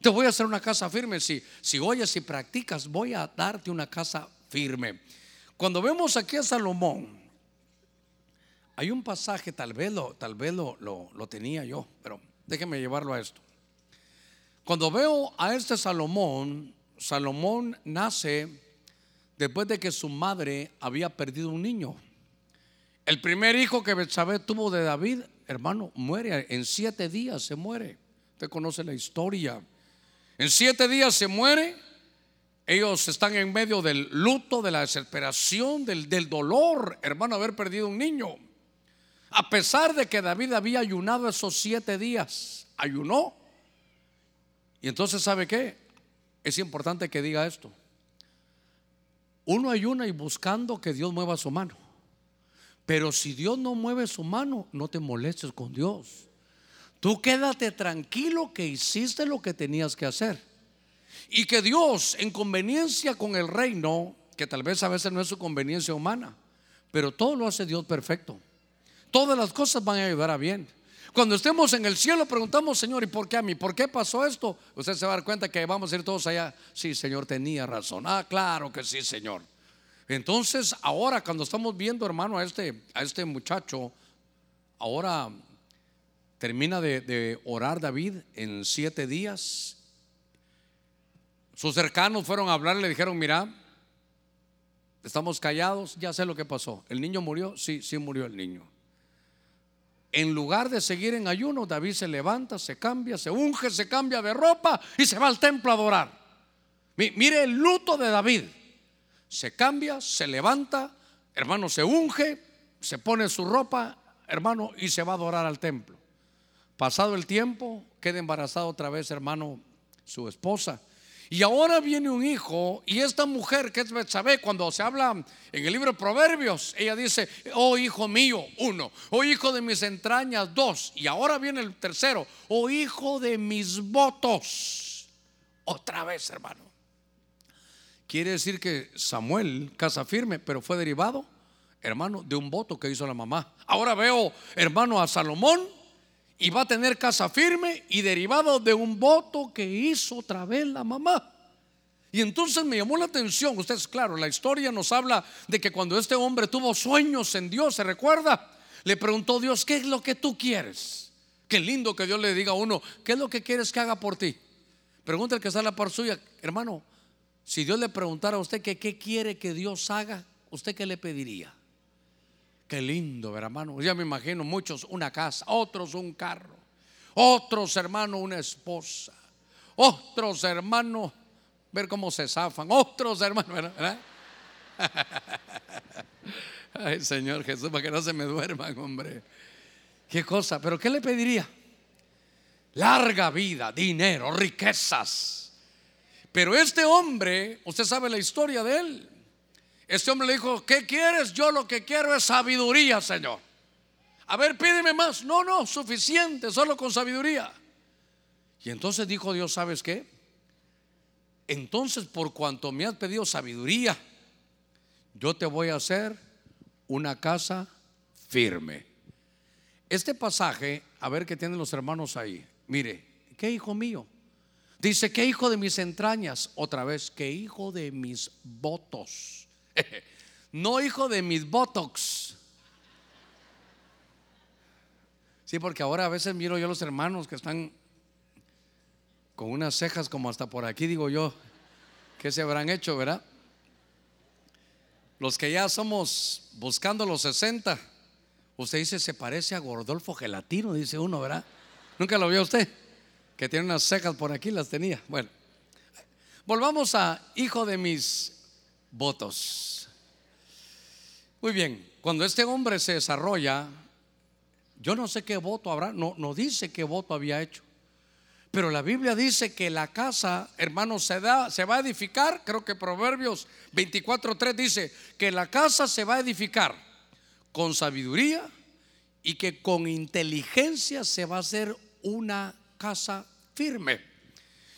[SPEAKER 1] Te voy a hacer una casa firme. Si, si oyes y practicas, voy a darte una casa firme. Cuando vemos aquí a Salomón, hay un pasaje, tal vez lo, tal vez lo, lo tenía yo, pero déjeme llevarlo a esto. Cuando veo a este Salomón, Salomón nace después de que su madre había perdido un niño. El primer hijo que Betsabé tuvo de David, hermano, muere. En siete días se muere. Usted conoce la historia. En siete días se muere. Ellos están en medio del luto, de la desesperación, del, del dolor, hermano, haber perdido un niño. A pesar de que David había ayunado esos siete días, ayunó. Y entonces, ¿sabe qué? Es importante que diga esto. Uno ayuna y buscando que Dios mueva su mano. Pero si Dios no mueve su mano, no te molestes con Dios. Tú quédate tranquilo que hiciste lo que tenías que hacer. Y que Dios, en conveniencia con el reino, que tal vez a veces no es su conveniencia humana, pero todo lo hace Dios perfecto. Todas las cosas van a ayudar a bien. Cuando estemos en el cielo preguntamos, Señor, ¿y por qué a mí? ¿Por qué pasó esto? Usted se va a dar cuenta que vamos a ir todos allá. Sí, Señor, tenía razón. Ah, claro que sí, Señor. Entonces, ahora cuando estamos viendo, hermano, a este, a este muchacho, ahora termina de, orar David en siete días. Sus cercanos fueron a hablar, le dijeron, mira, estamos callados, ya sé lo que pasó. ¿El niño murió? Sí, sí murió el niño en lugar de seguir en ayuno, David se levanta, se cambia, se unge, se cambia de ropa y se va al templo a adorar. Mire el luto de David. Se cambia, se levanta, hermano, se unge, se pone su ropa, hermano, y se va a adorar al templo. Pasado el tiempo, queda embarazada otra vez, hermano, su esposa. Y ahora viene un hijo y esta mujer que es Betsabé, cuando se habla en el libro de Proverbios, ella dice, oh hijo mío, uno, oh hijo de mis entrañas, dos, y ahora viene el tercero, oh hijo de mis votos, otra vez hermano. Quiere decir que Samuel, casa firme, pero fue derivado, hermano, de un voto que hizo la mamá. Ahora veo, hermano, a Salomón y va a tener casa firme y derivado de un voto que hizo otra vez la mamá. Y entonces me llamó la atención, ustedes, claro, la historia nos habla de que cuando este hombre tuvo sueños en Dios, ¿se recuerda? Le preguntó Dios, ¿qué es lo que tú quieres? Qué lindo que Dios le diga a uno, ¿qué es lo que quieres que haga por ti? Pregunta el que está a la par suya, hermano, si Dios le preguntara a usted que qué quiere que Dios haga, ¿usted qué le pediría? Qué lindo, hermano. Ya me imagino muchos una casa, otros un carro, otros hermanos una esposa, otros hermanos ver cómo se zafan, otros hermanos, ¿verdad? [laughs] Ay, Señor Jesús, para que no se me duerman, hombre. Qué cosa, pero ¿qué le pediría? Larga vida, dinero, riquezas. Pero este hombre, usted sabe la historia de él. Este hombre le dijo, ¿qué quieres? Yo lo que quiero es sabiduría, Señor. A ver, pídeme más. No, no, suficiente, solo con sabiduría. Y entonces dijo Dios, ¿sabes qué? Entonces, por cuanto me has pedido sabiduría, yo te voy a hacer una casa firme. Este pasaje, a ver qué tienen los hermanos ahí. Mire, ¿qué hijo mío? Dice, ¿qué hijo de mis entrañas? Otra vez, ¿qué hijo de mis votos? [laughs] no hijo de mis botox. Sí, porque ahora a veces miro yo a los hermanos que están con unas cejas como hasta por aquí, digo yo, ¿qué se habrán hecho, verdad? Los que ya somos buscando los 60, usted dice, se parece a Gordolfo Gelatino, dice uno, ¿verdad? ¿Nunca lo vio usted? Que tiene unas cejas por aquí, las tenía. Bueno, volvamos a hijo de mis votos. Muy bien, cuando este hombre se desarrolla, yo no sé qué voto habrá, no, no dice qué voto había hecho. Pero la Biblia dice que la casa, hermanos, se, da, se va a edificar. Creo que Proverbios 24.3 dice que la casa se va a edificar con sabiduría y que con inteligencia se va a hacer una casa firme.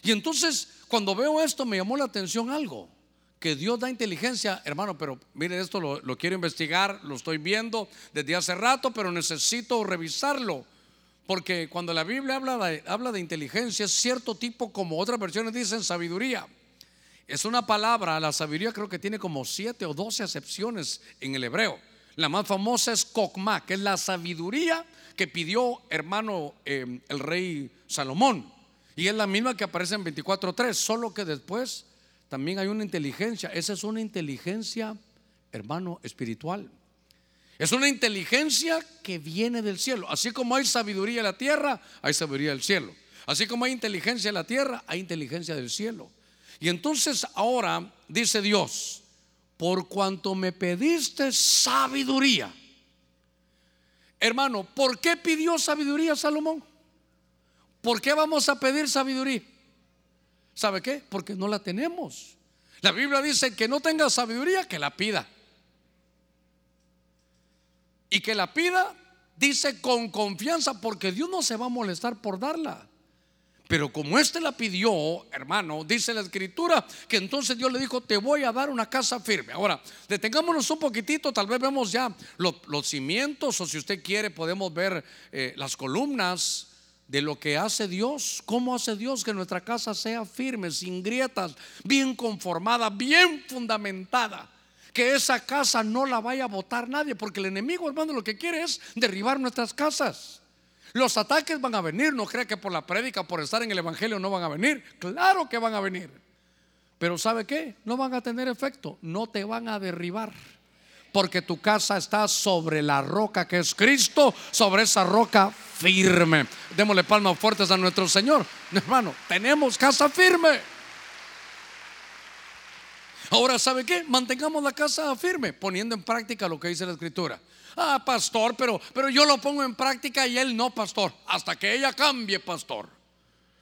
[SPEAKER 1] Y entonces, cuando veo esto, me llamó la atención algo que Dios da inteligencia, hermano, pero mire esto, lo, quiero investigar, lo estoy viendo desde hace rato, pero necesito revisarlo. Porque cuando la Biblia habla de, habla de inteligencia, es cierto tipo, como otras versiones dicen, sabiduría. Es una palabra, la sabiduría creo que tiene como siete o doce acepciones en el hebreo. La más famosa es Kokma, que es la sabiduría que pidió hermano eh, el rey Salomón. Y es la misma que aparece en 24.3, solo que después también hay una inteligencia. Esa es una inteligencia, hermano, espiritual. Es una inteligencia que viene del cielo. Así como hay sabiduría en la tierra, hay sabiduría del cielo. Así como hay inteligencia en la tierra, hay inteligencia del cielo. Y entonces ahora dice Dios, por cuanto me pediste sabiduría. Hermano, ¿por qué pidió sabiduría Salomón? ¿Por qué vamos a pedir sabiduría? ¿Sabe qué? Porque no la tenemos. La Biblia dice que no tenga sabiduría, que la pida. Y que la pida, dice con confianza, porque Dios no se va a molestar por darla. Pero como éste la pidió, hermano, dice la escritura, que entonces Dios le dijo, te voy a dar una casa firme. Ahora, detengámonos un poquitito, tal vez vemos ya los, cimientos, o si usted quiere, podemos ver eh, las columnas de lo que hace Dios, cómo hace Dios que nuestra casa sea firme, sin grietas, bien conformada, bien fundamentada. Que esa casa no la vaya a botar nadie, porque el enemigo, hermano, lo que quiere es derribar nuestras casas. Los ataques van a venir, no crea que por la prédica, por estar en el Evangelio no van a venir. Claro que van a venir. Pero ¿sabe qué? No van a tener efecto, no te van a derribar porque tu casa está sobre la roca que es Cristo, sobre esa roca firme. Démosle palmas fuertes a nuestro Señor. [laughs] Hermano, tenemos casa firme. Ahora, ¿sabe qué? Mantengamos la casa firme, poniendo en práctica lo que dice la Escritura. Ah, pastor, pero, pero yo lo pongo en práctica y él no, pastor. Hasta que ella cambie, pastor.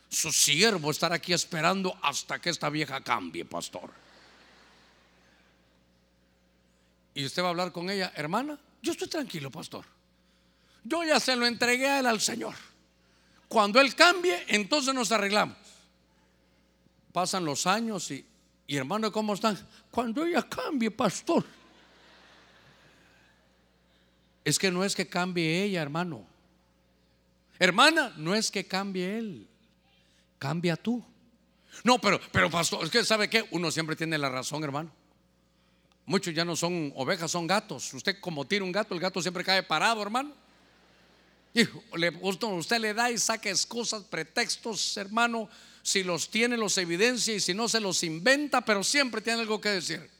[SPEAKER 1] Su siervo estará aquí esperando hasta que esta vieja cambie, pastor. Y usted va a hablar con ella, hermana, yo estoy tranquilo, pastor. Yo ya se lo entregué a él al Señor. Cuando Él cambie, entonces nos arreglamos. Pasan los años y, y hermano, ¿cómo están? Cuando ella cambie, pastor. Es que no es que cambie ella, hermano. Hermana, no es que cambie él. Cambia tú. No, pero, pero pastor, es que sabe que uno siempre tiene la razón, hermano. Muchos ya no son ovejas, son gatos. Usted como tira un gato, el gato siempre cae parado, hermano. Usted le da y saca excusas, pretextos, hermano. Si los tiene, los evidencia y si no, se los inventa, pero siempre tiene algo que decir.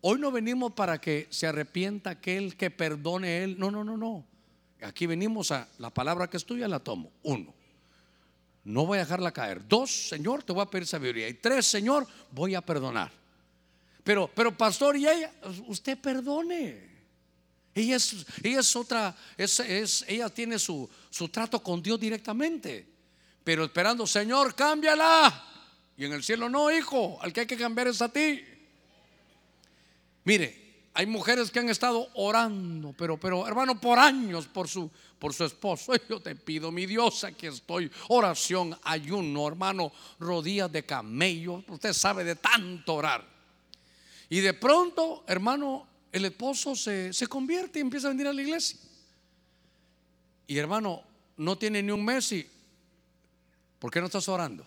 [SPEAKER 1] Hoy no venimos para que se arrepienta aquel que perdone él. No, no, no, no. Aquí venimos a la palabra que es tuya, la tomo. Uno, no voy a dejarla caer. Dos, Señor, te voy a pedir sabiduría. Y tres, Señor, voy a perdonar. Pero, pero pastor, y ella, usted perdone. Ella es, ella es otra, ella tiene su, su trato con Dios directamente. Pero esperando, Señor, cámbiala. Y en el cielo, no, hijo, al que hay que cambiar es a ti. Mire, hay mujeres que han estado orando, pero, pero hermano, por años por su, por su esposo. [laughs] Yo te pido, mi Dios, aquí estoy. Oración, ayuno, hermano, rodillas de camello. Usted sabe de tanto orar. Y de pronto, hermano, el esposo se, convierte y empieza a venir a la iglesia. Y hermano, no tiene ni un mes y ¿por qué no estás orando?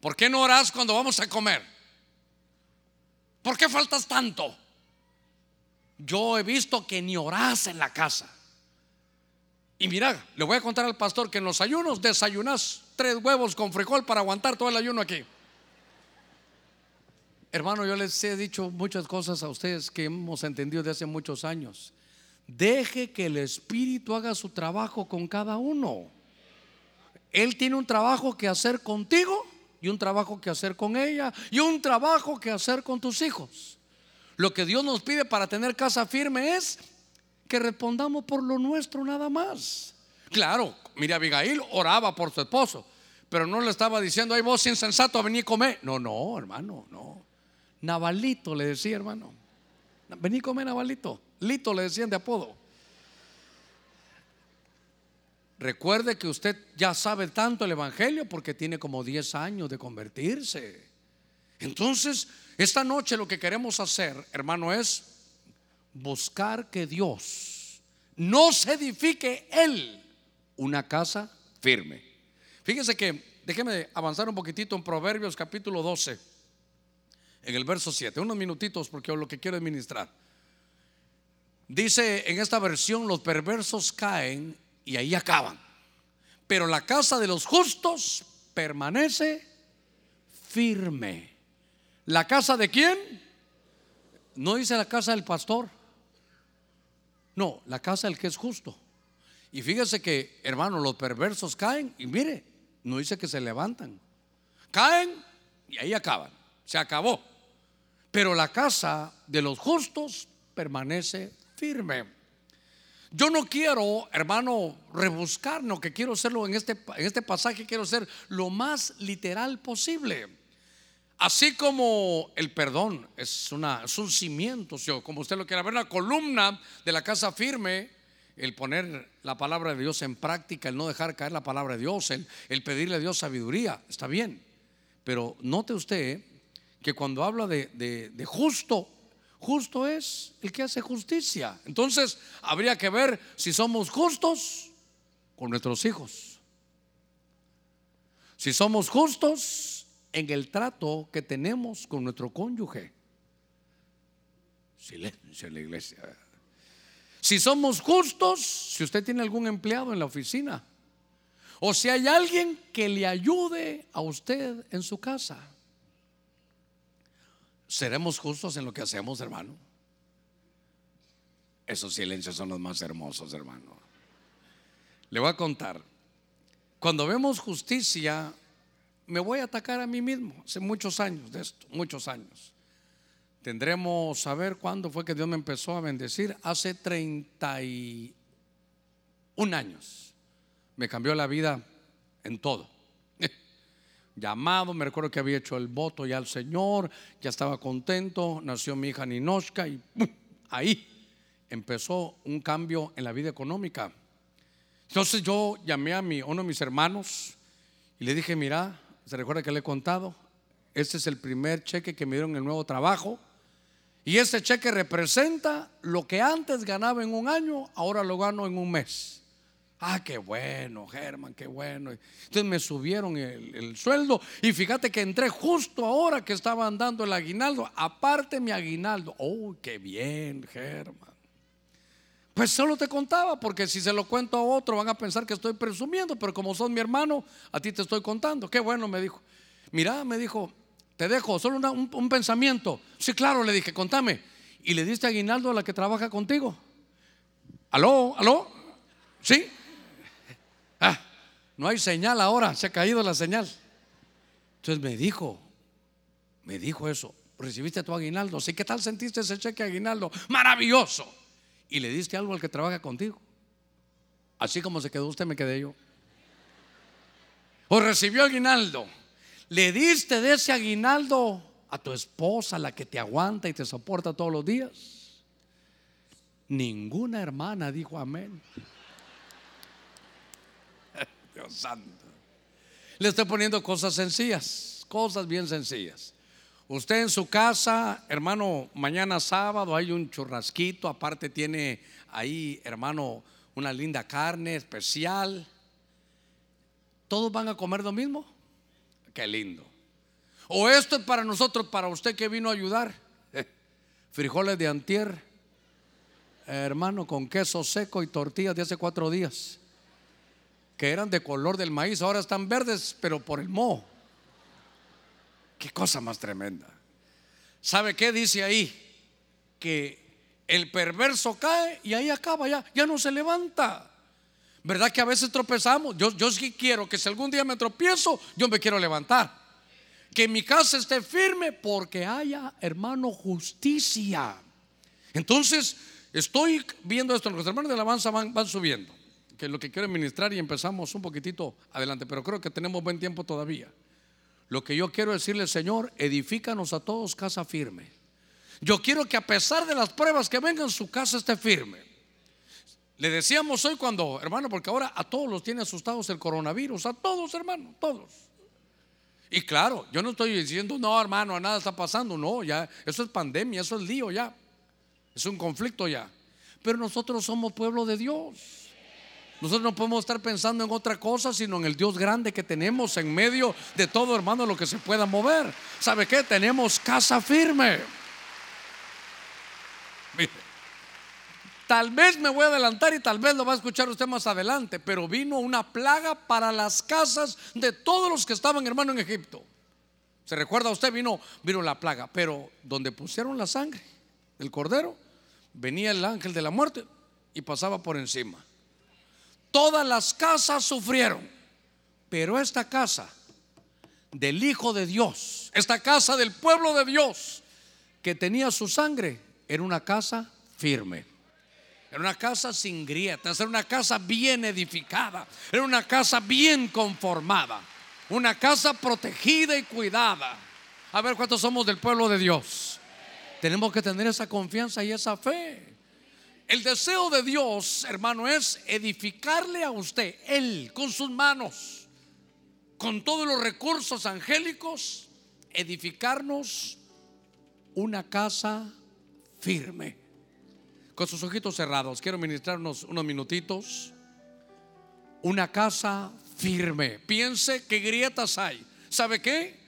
[SPEAKER 1] ¿Por qué no oras cuando vamos a comer? ¿Por qué faltas tanto? Yo he visto que ni oras en la casa. Y mira, le voy a contar al pastor que en los ayunos desayunas tres huevos con frijol para aguantar todo el ayuno aquí. Hermano, yo les he dicho muchas cosas a ustedes que hemos entendido desde hace muchos años. Deje que el Espíritu haga su trabajo con cada uno. Él tiene un trabajo que hacer contigo y un trabajo que hacer con ella y un trabajo que hacer con tus hijos. Lo que Dios nos pide para tener casa firme es que respondamos por lo nuestro nada más. Claro, mire, Abigail oraba por su esposo, pero no le estaba diciendo, ay vos insensato, vení a comer. No, no, hermano, no. Navalito le decía, hermano. Vení a comer Navalito. Lito le decían de apodo. Recuerde que usted ya sabe tanto el Evangelio porque tiene como 10 años de convertirse. Entonces, esta noche lo que queremos hacer, hermano, es buscar que Dios nos edifique Él una casa firme. Fíjese que, déjeme avanzar un poquitito en Proverbios capítulo 12, en el verso 7, unos minutitos porque lo que quiero es ministrar. Dice en esta versión, los perversos caen y ahí acaban. Pero la casa de los justos permanece firme. ¿La casa de quién? No dice la casa del pastor. No, la casa del que es justo. Y fíjese que, hermano, los perversos caen y mire, no dice que se levantan. Caen y ahí acaban. Se acabó. Pero la casa de los justos permanece firme. Yo no quiero, hermano, rebuscar, no que quiero hacerlo en este, en este pasaje, quiero ser lo más literal posible. Así como el perdón es, una, es un cimiento, como usted lo quiera ver, la columna de la casa firme, el poner la palabra de Dios en práctica, el no dejar caer la palabra de Dios, el, el pedirle a Dios sabiduría, está bien. Pero note usted que cuando habla de, de justo, Justo es el que hace justicia. Entonces, habría que ver si somos justos con nuestros hijos. Si somos justos en el trato que tenemos con nuestro cónyuge. Silencio en la iglesia. Si somos justos, si usted tiene algún empleado en la oficina, o si hay alguien que le ayude a usted en su casa. ¿Seremos justos en lo que hacemos, hermano? Esos silencios son los más hermosos, hermano. Le voy a contar. Cuando vemos justicia, me voy a atacar a mí mismo. Hace muchos años de esto, muchos años. Tendremos saber cuándo fue que Dios me empezó a bendecir. Hace 31 años. Me cambió la vida en todo llamado, me recuerdo que había hecho el voto ya al Señor, ya estaba contento, nació mi hija Ninoshka y ahí empezó un cambio en la vida económica. Entonces yo llamé a mi, uno de mis hermanos y le dije, mira, se recuerda que le he contado, este es el primer cheque que me dieron en el nuevo trabajo y ese cheque representa lo que antes ganaba en un año, ahora lo gano en un mes. Ah, qué bueno, Germán, qué bueno. Entonces me subieron el, sueldo y fíjate que entré justo ahora que estaban dando el aguinaldo. Aparte mi aguinaldo. Oh, qué bien, Germán. Pues solo te contaba, porque si se lo cuento a otro van a pensar que estoy presumiendo, pero como son mi hermano, a ti te estoy contando. Qué bueno, me dijo. Mira, me dijo, te dejo solo un, un pensamiento. Sí, claro, le dije, contame. ¿Y le diste aguinaldo a la que trabaja contigo? ¿Aló? ¿Aló? ¿Sí? Ah, no hay señal ahora, se ha caído la señal. Entonces me dijo, me dijo eso, recibiste tu aguinaldo, sí, ¿qué tal sentiste ese cheque aguinaldo? Maravilloso. Y le diste algo al que trabaja contigo. Así como se quedó usted, me quedé yo. O recibió aguinaldo. Le diste de ese aguinaldo a tu esposa, la que te aguanta y te soporta todos los días. Ninguna hermana dijo amén. Santo. Le estoy poniendo cosas sencillas, cosas bien sencillas. Usted en su casa, hermano, mañana sábado hay un churrasquito, aparte tiene ahí, hermano, una linda carne especial. ¿Todos van a comer lo mismo? Qué lindo. O esto es para nosotros, para usted que vino a ayudar. [laughs] frijoles de antier, hermano, con queso seco y tortillas de hace cuatro días que eran de color del maíz, ahora están verdes, pero por el moho. Qué cosa más tremenda. ¿Sabe qué dice ahí? Que el perverso cae y ahí acaba, ya, ya no se levanta. ¿Verdad que a veces tropezamos? Yo, yo sí quiero que si algún día me tropiezo, yo me quiero levantar. Que mi casa esté firme porque haya, hermano, justicia. Entonces, estoy viendo esto, los hermanos de alabanza van, van subiendo que lo que quiero ministrar y empezamos un poquitito adelante, pero creo que tenemos buen tiempo todavía. Lo que yo quiero decirle, Señor, edifícanos a todos casa firme. Yo quiero que a pesar de las pruebas que vengan, su casa esté firme. Le decíamos hoy cuando, hermano, porque ahora a todos los tiene asustados el coronavirus, a todos, hermano, todos. Y claro, yo no estoy diciendo, no, hermano, nada está pasando. No, ya, eso es pandemia, eso es lío ya. Es un conflicto ya. Pero nosotros somos pueblo de Dios. Nosotros no podemos estar pensando en otra cosa, sino en el Dios grande que tenemos en medio de todo, hermano, lo que se pueda mover. ¿Sabe qué? Tenemos casa firme. Tal vez me voy a adelantar y tal vez lo va a escuchar usted más adelante, pero vino una plaga para las casas de todos los que estaban, hermano, en Egipto. ¿Se recuerda usted? Vino, vino la plaga, pero donde pusieron la sangre del cordero, venía el ángel de la muerte y pasaba por encima. Todas las casas sufrieron, pero esta casa del Hijo de Dios, esta casa del pueblo de Dios que tenía su sangre, era una casa firme. Era una casa sin grietas, era una casa bien edificada, era una casa bien conformada, una casa protegida y cuidada. A ver cuántos somos del pueblo de Dios. Tenemos que tener esa confianza y esa fe. El deseo de Dios, hermano, es edificarle a usted, Él, con sus manos, con todos los recursos angélicos, edificarnos una casa firme con sus ojitos cerrados, quiero ministrarnos unos minutitos. Una casa firme. Piense qué grietas hay. ¿Sabe qué?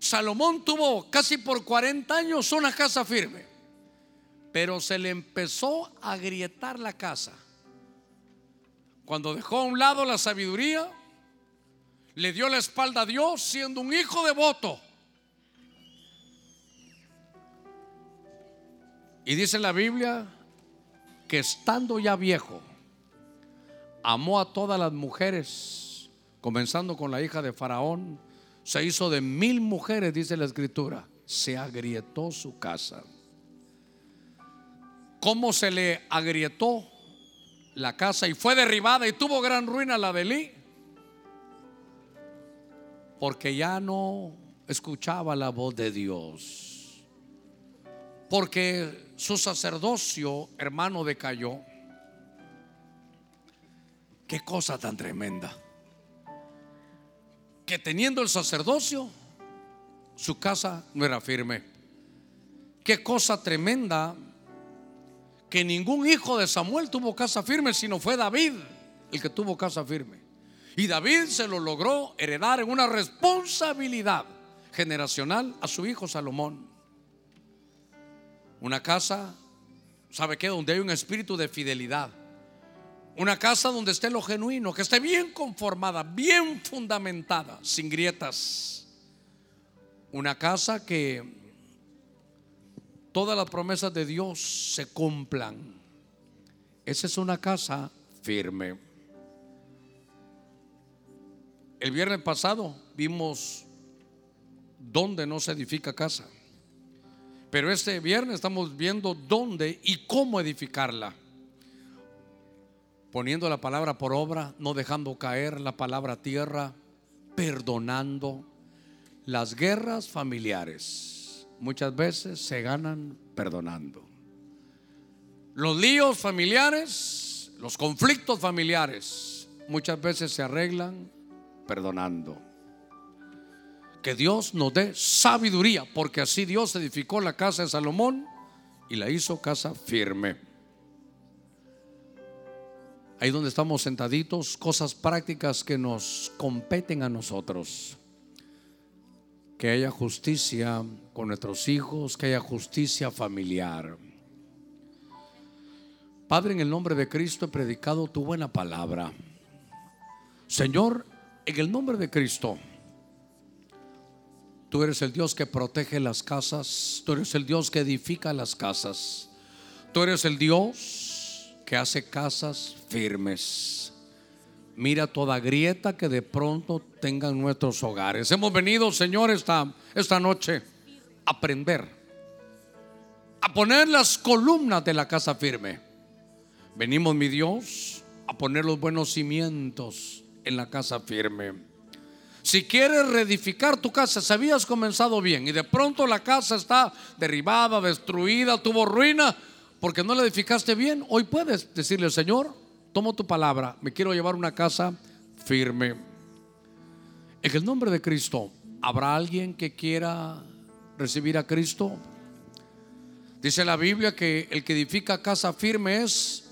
[SPEAKER 1] Salomón tuvo casi por 40 años una casa firme, pero se le empezó a grietar la casa. Cuando dejó a un lado la sabiduría, le dio la espalda a Dios siendo un hijo devoto. Y dice la Biblia que estando ya viejo, amó a todas las mujeres, comenzando con la hija de Faraón, se hizo de mil mujeres, dice la escritura, se agrietó su casa. ¿Cómo se le agrietó la casa y fue derribada y tuvo gran ruina la de Elí? Porque ya no escuchaba la voz de Dios porque su sacerdocio, hermano, decayó. Qué cosa tan tremenda. Que teniendo el sacerdocio, su casa no era firme. Qué cosa tremenda que ningún hijo de Samuel tuvo casa firme, sino fue David el que tuvo casa firme. Y David se lo logró heredar en una responsabilidad generacional a su hijo Salomón. Una casa, ¿sabe qué? Donde hay un espíritu de fidelidad. Una casa donde esté lo genuino, que esté bien conformada, bien fundamentada, sin grietas. Una casa que todas las promesas de Dios se cumplan. Esa es una casa firme. El viernes pasado vimos dónde no se edifica casa. Pero este viernes estamos viendo dónde y cómo edificarla. Poniendo la palabra por obra, no dejando caer la palabra tierra, perdonando. Las guerras familiares muchas veces se ganan perdonando. Los líos familiares, los conflictos familiares, muchas veces se arreglan perdonando. Que Dios nos dé sabiduría, porque así Dios edificó la casa de Salomón y la hizo casa firme. Ahí donde estamos sentaditos, cosas prácticas que nos competen a nosotros. Que haya justicia con nuestros hijos, que haya justicia familiar. Padre, en el nombre de Cristo he predicado tu buena palabra. Señor, en el nombre de Cristo. Tú eres el Dios que protege las casas. Tú eres el Dios que edifica las casas. Tú eres el Dios que hace casas firmes. Mira toda grieta que de pronto tengan nuestros hogares. Hemos venido, Señor, esta, esta noche a aprender, a poner las columnas de la casa firme. Venimos, mi Dios, a poner los buenos cimientos en la casa firme. Si quieres reedificar tu casa, si habías comenzado bien y de pronto la casa está derribada, destruida, tuvo ruina, porque no la edificaste bien, hoy puedes decirle, Señor, tomo tu palabra, me quiero llevar una casa firme. En el nombre de Cristo, ¿Habrá alguien que quiera recibir a Cristo? Dice la Biblia que el que edifica casa firme es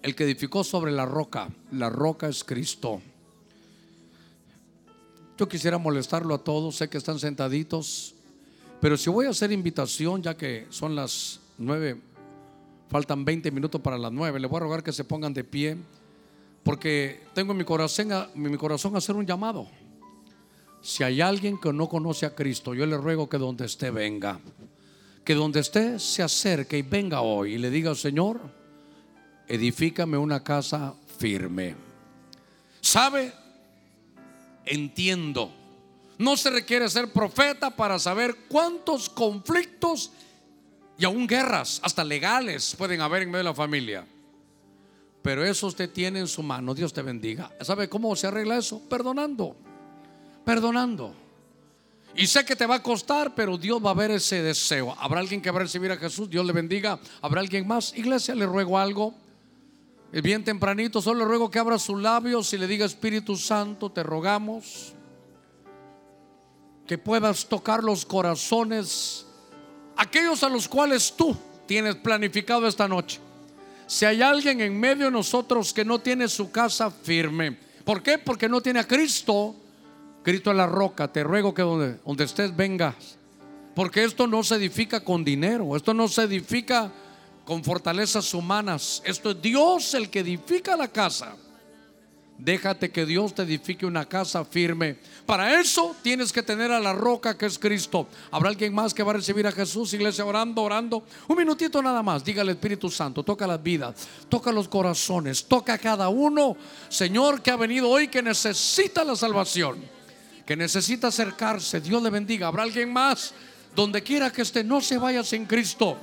[SPEAKER 1] el que edificó sobre la roca. La roca es Cristo. Yo quisiera molestarlo a todos, sé que están sentaditos, pero si voy a hacer invitación, ya que son las nueve, faltan 20 minutos para las nueve, le voy a rogar que se pongan de pie, porque tengo en mi corazón, en mi corazón hacer un llamado. Si hay alguien que no conoce a Cristo, yo le ruego que donde esté venga. Que donde esté se acerque y venga hoy y le diga, Señor, edifícame una casa firme. ¿Sabe? Entiendo. No se requiere ser profeta para saber cuántos conflictos y aún guerras, hasta legales, pueden haber en medio de la familia. Pero eso usted tiene en su mano. Dios te bendiga. ¿Sabe cómo se arregla eso? Perdonando perdonando. Y sé que te va a costar, pero Dios va a ver ese deseo. ¿Habrá alguien que va a recibir a Jesús? Dios le bendiga. ¿Habrá alguien más? Iglesia, le ruego algo. Bien tempranito, solo le ruego que abra sus labios y le diga Espíritu Santo, te rogamos que puedas tocar los corazones, aquellos a los cuales tú tienes planificado esta noche. Si hay alguien en medio de nosotros que no tiene su casa firme, ¿por qué? Porque no tiene a Cristo Cristo a la roca, te ruego que donde, donde estés vengas. Porque esto no se edifica con dinero, esto no se edifica con fortalezas humanas, esto es Dios el que edifica la casa. Déjate que Dios te edifique una casa firme. Para eso tienes que tener a la roca que es Cristo. ¿Habrá alguien más que va a recibir a Jesús, iglesia, orando, orando? Un minutito nada más. Diga al Espíritu Santo, toca las vidas, toca los corazones, toca a cada uno, Señor, que ha venido hoy que necesita la salvación que necesita acercarse, Dios le bendiga. Habrá alguien más, donde quiera que esté, no se vaya sin Cristo.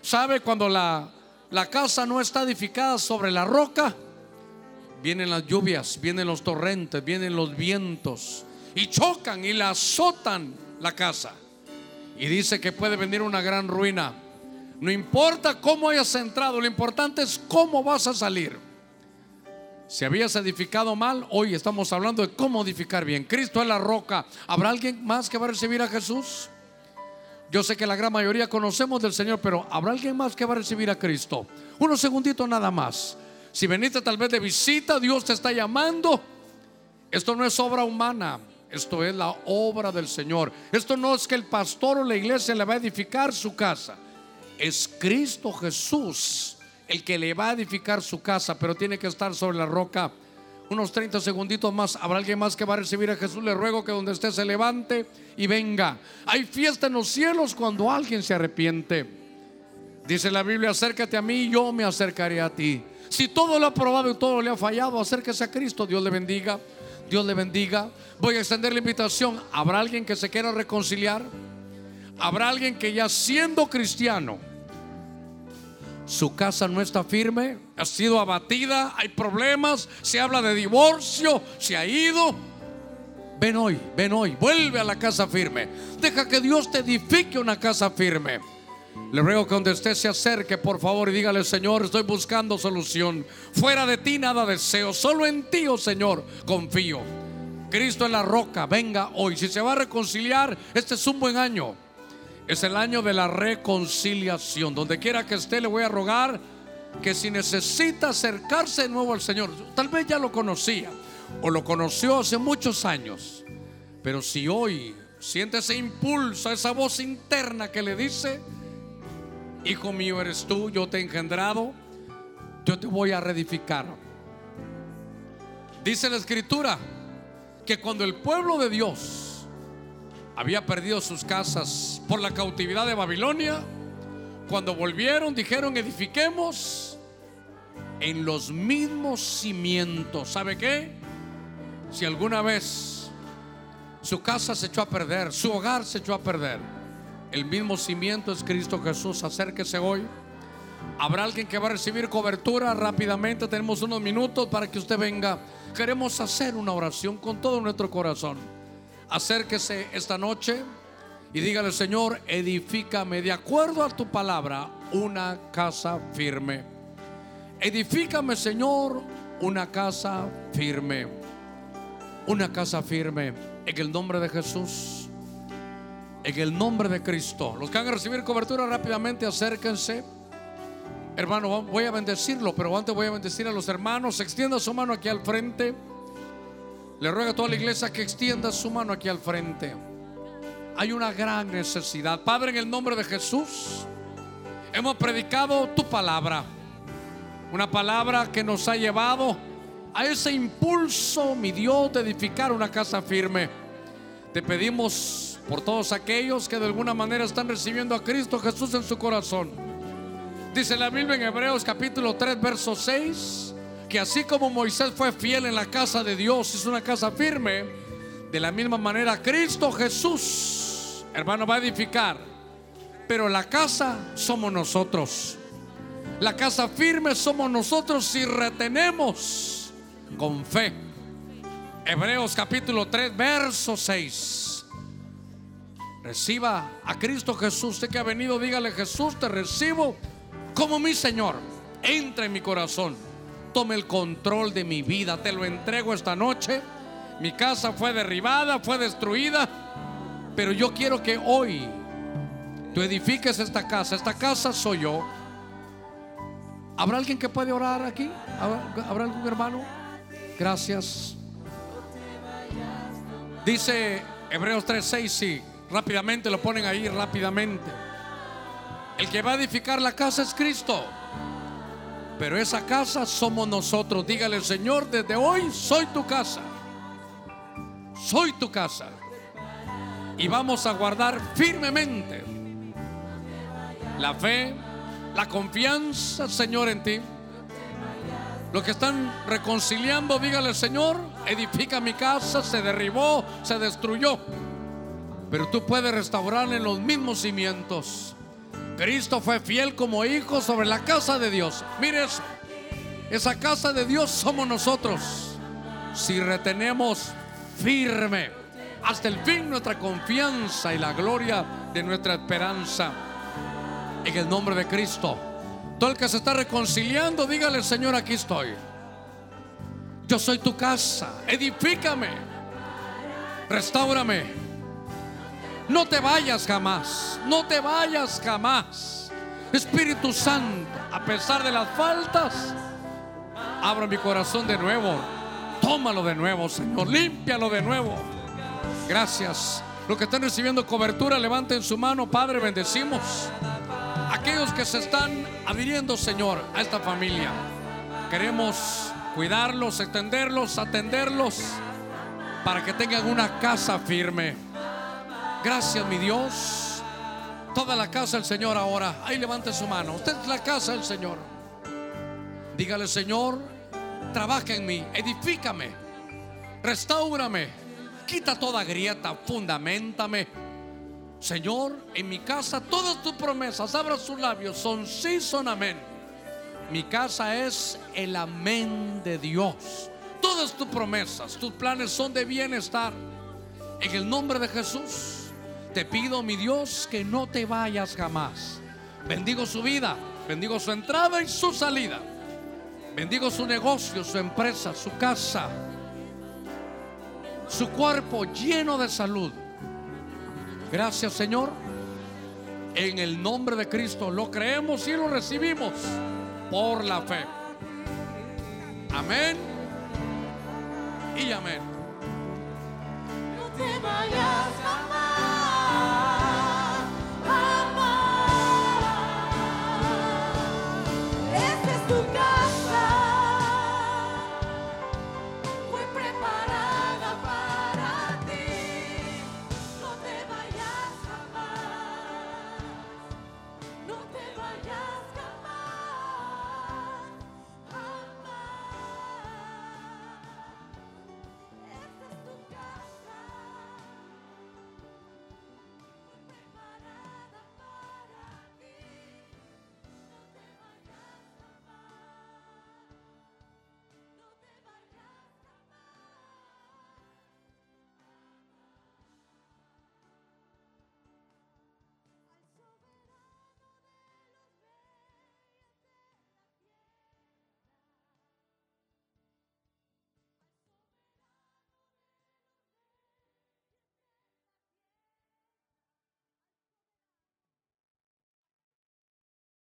[SPEAKER 1] ¿Sabe cuando la, la casa no está edificada sobre la roca? Vienen las lluvias, vienen los torrentes, vienen los vientos y chocan y la azotan la casa. Y dice que puede venir una gran ruina. No importa cómo hayas entrado, lo importante es cómo vas a salir. Si habías edificado mal, hoy estamos hablando de cómo edificar bien. Cristo es la roca. ¿Habrá alguien más que va a recibir a Jesús? Yo sé que la gran mayoría conocemos del Señor, pero ¿habrá alguien más que va a recibir a Cristo? Unos segunditos nada más. Si veniste tal vez de visita, Dios te está llamando. Esto no es obra humana, esto es la obra del Señor. Esto no es que el pastor o la iglesia le va a edificar su casa. Es Cristo Jesús el que le va a edificar su casa, pero tiene que estar sobre la roca. Unos 30 segunditos más, habrá alguien más que va a recibir a Jesús. Le ruego que donde esté se levante y venga. Hay fiesta en los cielos cuando alguien se arrepiente. Dice la Biblia, acércate a mí yo me acercaré a ti. Si todo lo ha probado y todo le ha fallado, acérquese a Cristo. Dios le bendiga. Dios le bendiga. Voy a extender la invitación. ¿Habrá alguien que se quiera reconciliar? ¿Habrá alguien que ya siendo cristiano su casa no está firme, ha sido abatida, hay problemas, se habla de divorcio, se ha ido. Ven hoy, ven hoy, vuelve a la casa firme. Deja que Dios te edifique una casa firme. Le ruego que donde usted se acerque, por favor, y dígale, Señor, estoy buscando solución. Fuera de ti nada deseo, solo en ti, oh Señor, confío. Cristo es la roca, venga hoy. Si se va a reconciliar, este es un buen año. Es el año de la reconciliación. Donde quiera que esté, le voy a rogar que si necesita acercarse de nuevo al Señor, tal vez ya lo conocía o lo conoció hace muchos años, pero si hoy siente ese impulso, esa voz interna que le dice, Hijo mío eres tú, yo te he engendrado, yo te voy a reedificar. Dice la escritura que cuando el pueblo de Dios había perdido sus casas por la cautividad de Babilonia. Cuando volvieron dijeron, edifiquemos en los mismos cimientos. ¿Sabe qué? Si alguna vez su casa se echó a perder, su hogar se echó a perder, el mismo cimiento es Cristo Jesús. Acérquese hoy. Habrá alguien que va a recibir cobertura rápidamente. Tenemos unos minutos para que usted venga. Queremos hacer una oración con todo nuestro corazón acérquese esta noche y dígale, Señor, edifícame de acuerdo a tu palabra una casa firme. Edifícame, Señor, una casa firme. Una casa firme. En el nombre de Jesús. En el nombre de Cristo. Los que van a recibir cobertura rápidamente acérquense. Hermano, voy a bendecirlo, pero antes voy a bendecir a los hermanos. Extienda su mano aquí al frente. Le ruego a toda la iglesia que extienda su mano aquí al frente. Hay una gran necesidad. Padre, en el nombre de Jesús, hemos predicado tu palabra. Una palabra que nos ha llevado a ese impulso, mi Dios, de edificar una casa firme. Te pedimos por todos aquellos que de alguna manera están recibiendo a Cristo Jesús en su corazón. Dice la Biblia en Hebreos capítulo 3, verso 6, que así como Moisés fue fiel en la casa de Dios, es una casa firme, de la misma manera Cristo Jesús, hermano, va a edificar. Pero la casa somos nosotros. La casa firme somos nosotros si retenemos con fe. Hebreos capítulo 3, verso 6. Reciba a Cristo Jesús. Usted que ha venido, dígale Jesús, te recibo como mi Señor. Entra en mi corazón. Tome el control de mi vida. Te lo entrego esta noche. Mi casa fue derribada, fue destruida. Pero yo quiero que hoy tú edifiques esta casa. Esta casa soy yo. ¿Habrá alguien que puede orar aquí? ¿Habrá algún hermano? Gracias. Dice Hebreos 3:6, sí, rápidamente lo ponen ahí, rápidamente. El que va a edificar la casa es Cristo. Pero esa casa somos nosotros. Dígale, Señor, desde hoy soy tu casa. Soy tu casa. Y vamos a guardar firmemente la fe, la confianza, Señor, en ti. Los que están reconciliando, dígale, Señor, edifica mi casa, se derribó, se destruyó. Pero tú puedes restaurar en los mismos cimientos. Cristo fue fiel como hijo sobre la casa de Dios. Mire eso. Esa casa de Dios somos nosotros. Si retenemos firme hasta el fin nuestra confianza y la gloria de nuestra esperanza. En el nombre de Cristo. Todo el que se está reconciliando, dígale, Señor, aquí estoy. Yo soy tu casa. Edifícame. Restaurame. No te vayas jamás. No te vayas jamás. Espíritu Santo, a pesar de las faltas, abra mi corazón de nuevo. Tómalo de nuevo, Señor. Límpialo de nuevo. Gracias. Los que están recibiendo cobertura, levanten su mano, Padre, bendecimos aquellos que se están adhiriendo, Señor, a esta familia. Queremos cuidarlos, extenderlos, atenderlos, para que tengan una casa firme. Gracias, mi Dios. Toda la casa del Señor ahora. Ahí levante su mano. Usted es la casa del Señor. Dígale, Señor, trabaja en mí, edifícame, restaurame, quita toda grieta, fundamentame Señor, en mi casa todas tus promesas, abra sus labios, son sí, son amén. Mi casa es el amén de Dios. Todas tus promesas, tus planes son de bienestar. En el nombre de Jesús, te pido, mi Dios, que no te vayas jamás. Bendigo su vida, bendigo su entrada y su salida. Bendigo su negocio, su empresa, su casa, su cuerpo lleno de salud. Gracias Señor. En el nombre de Cristo lo creemos y lo recibimos por la fe. Amén y amén. No te vayas.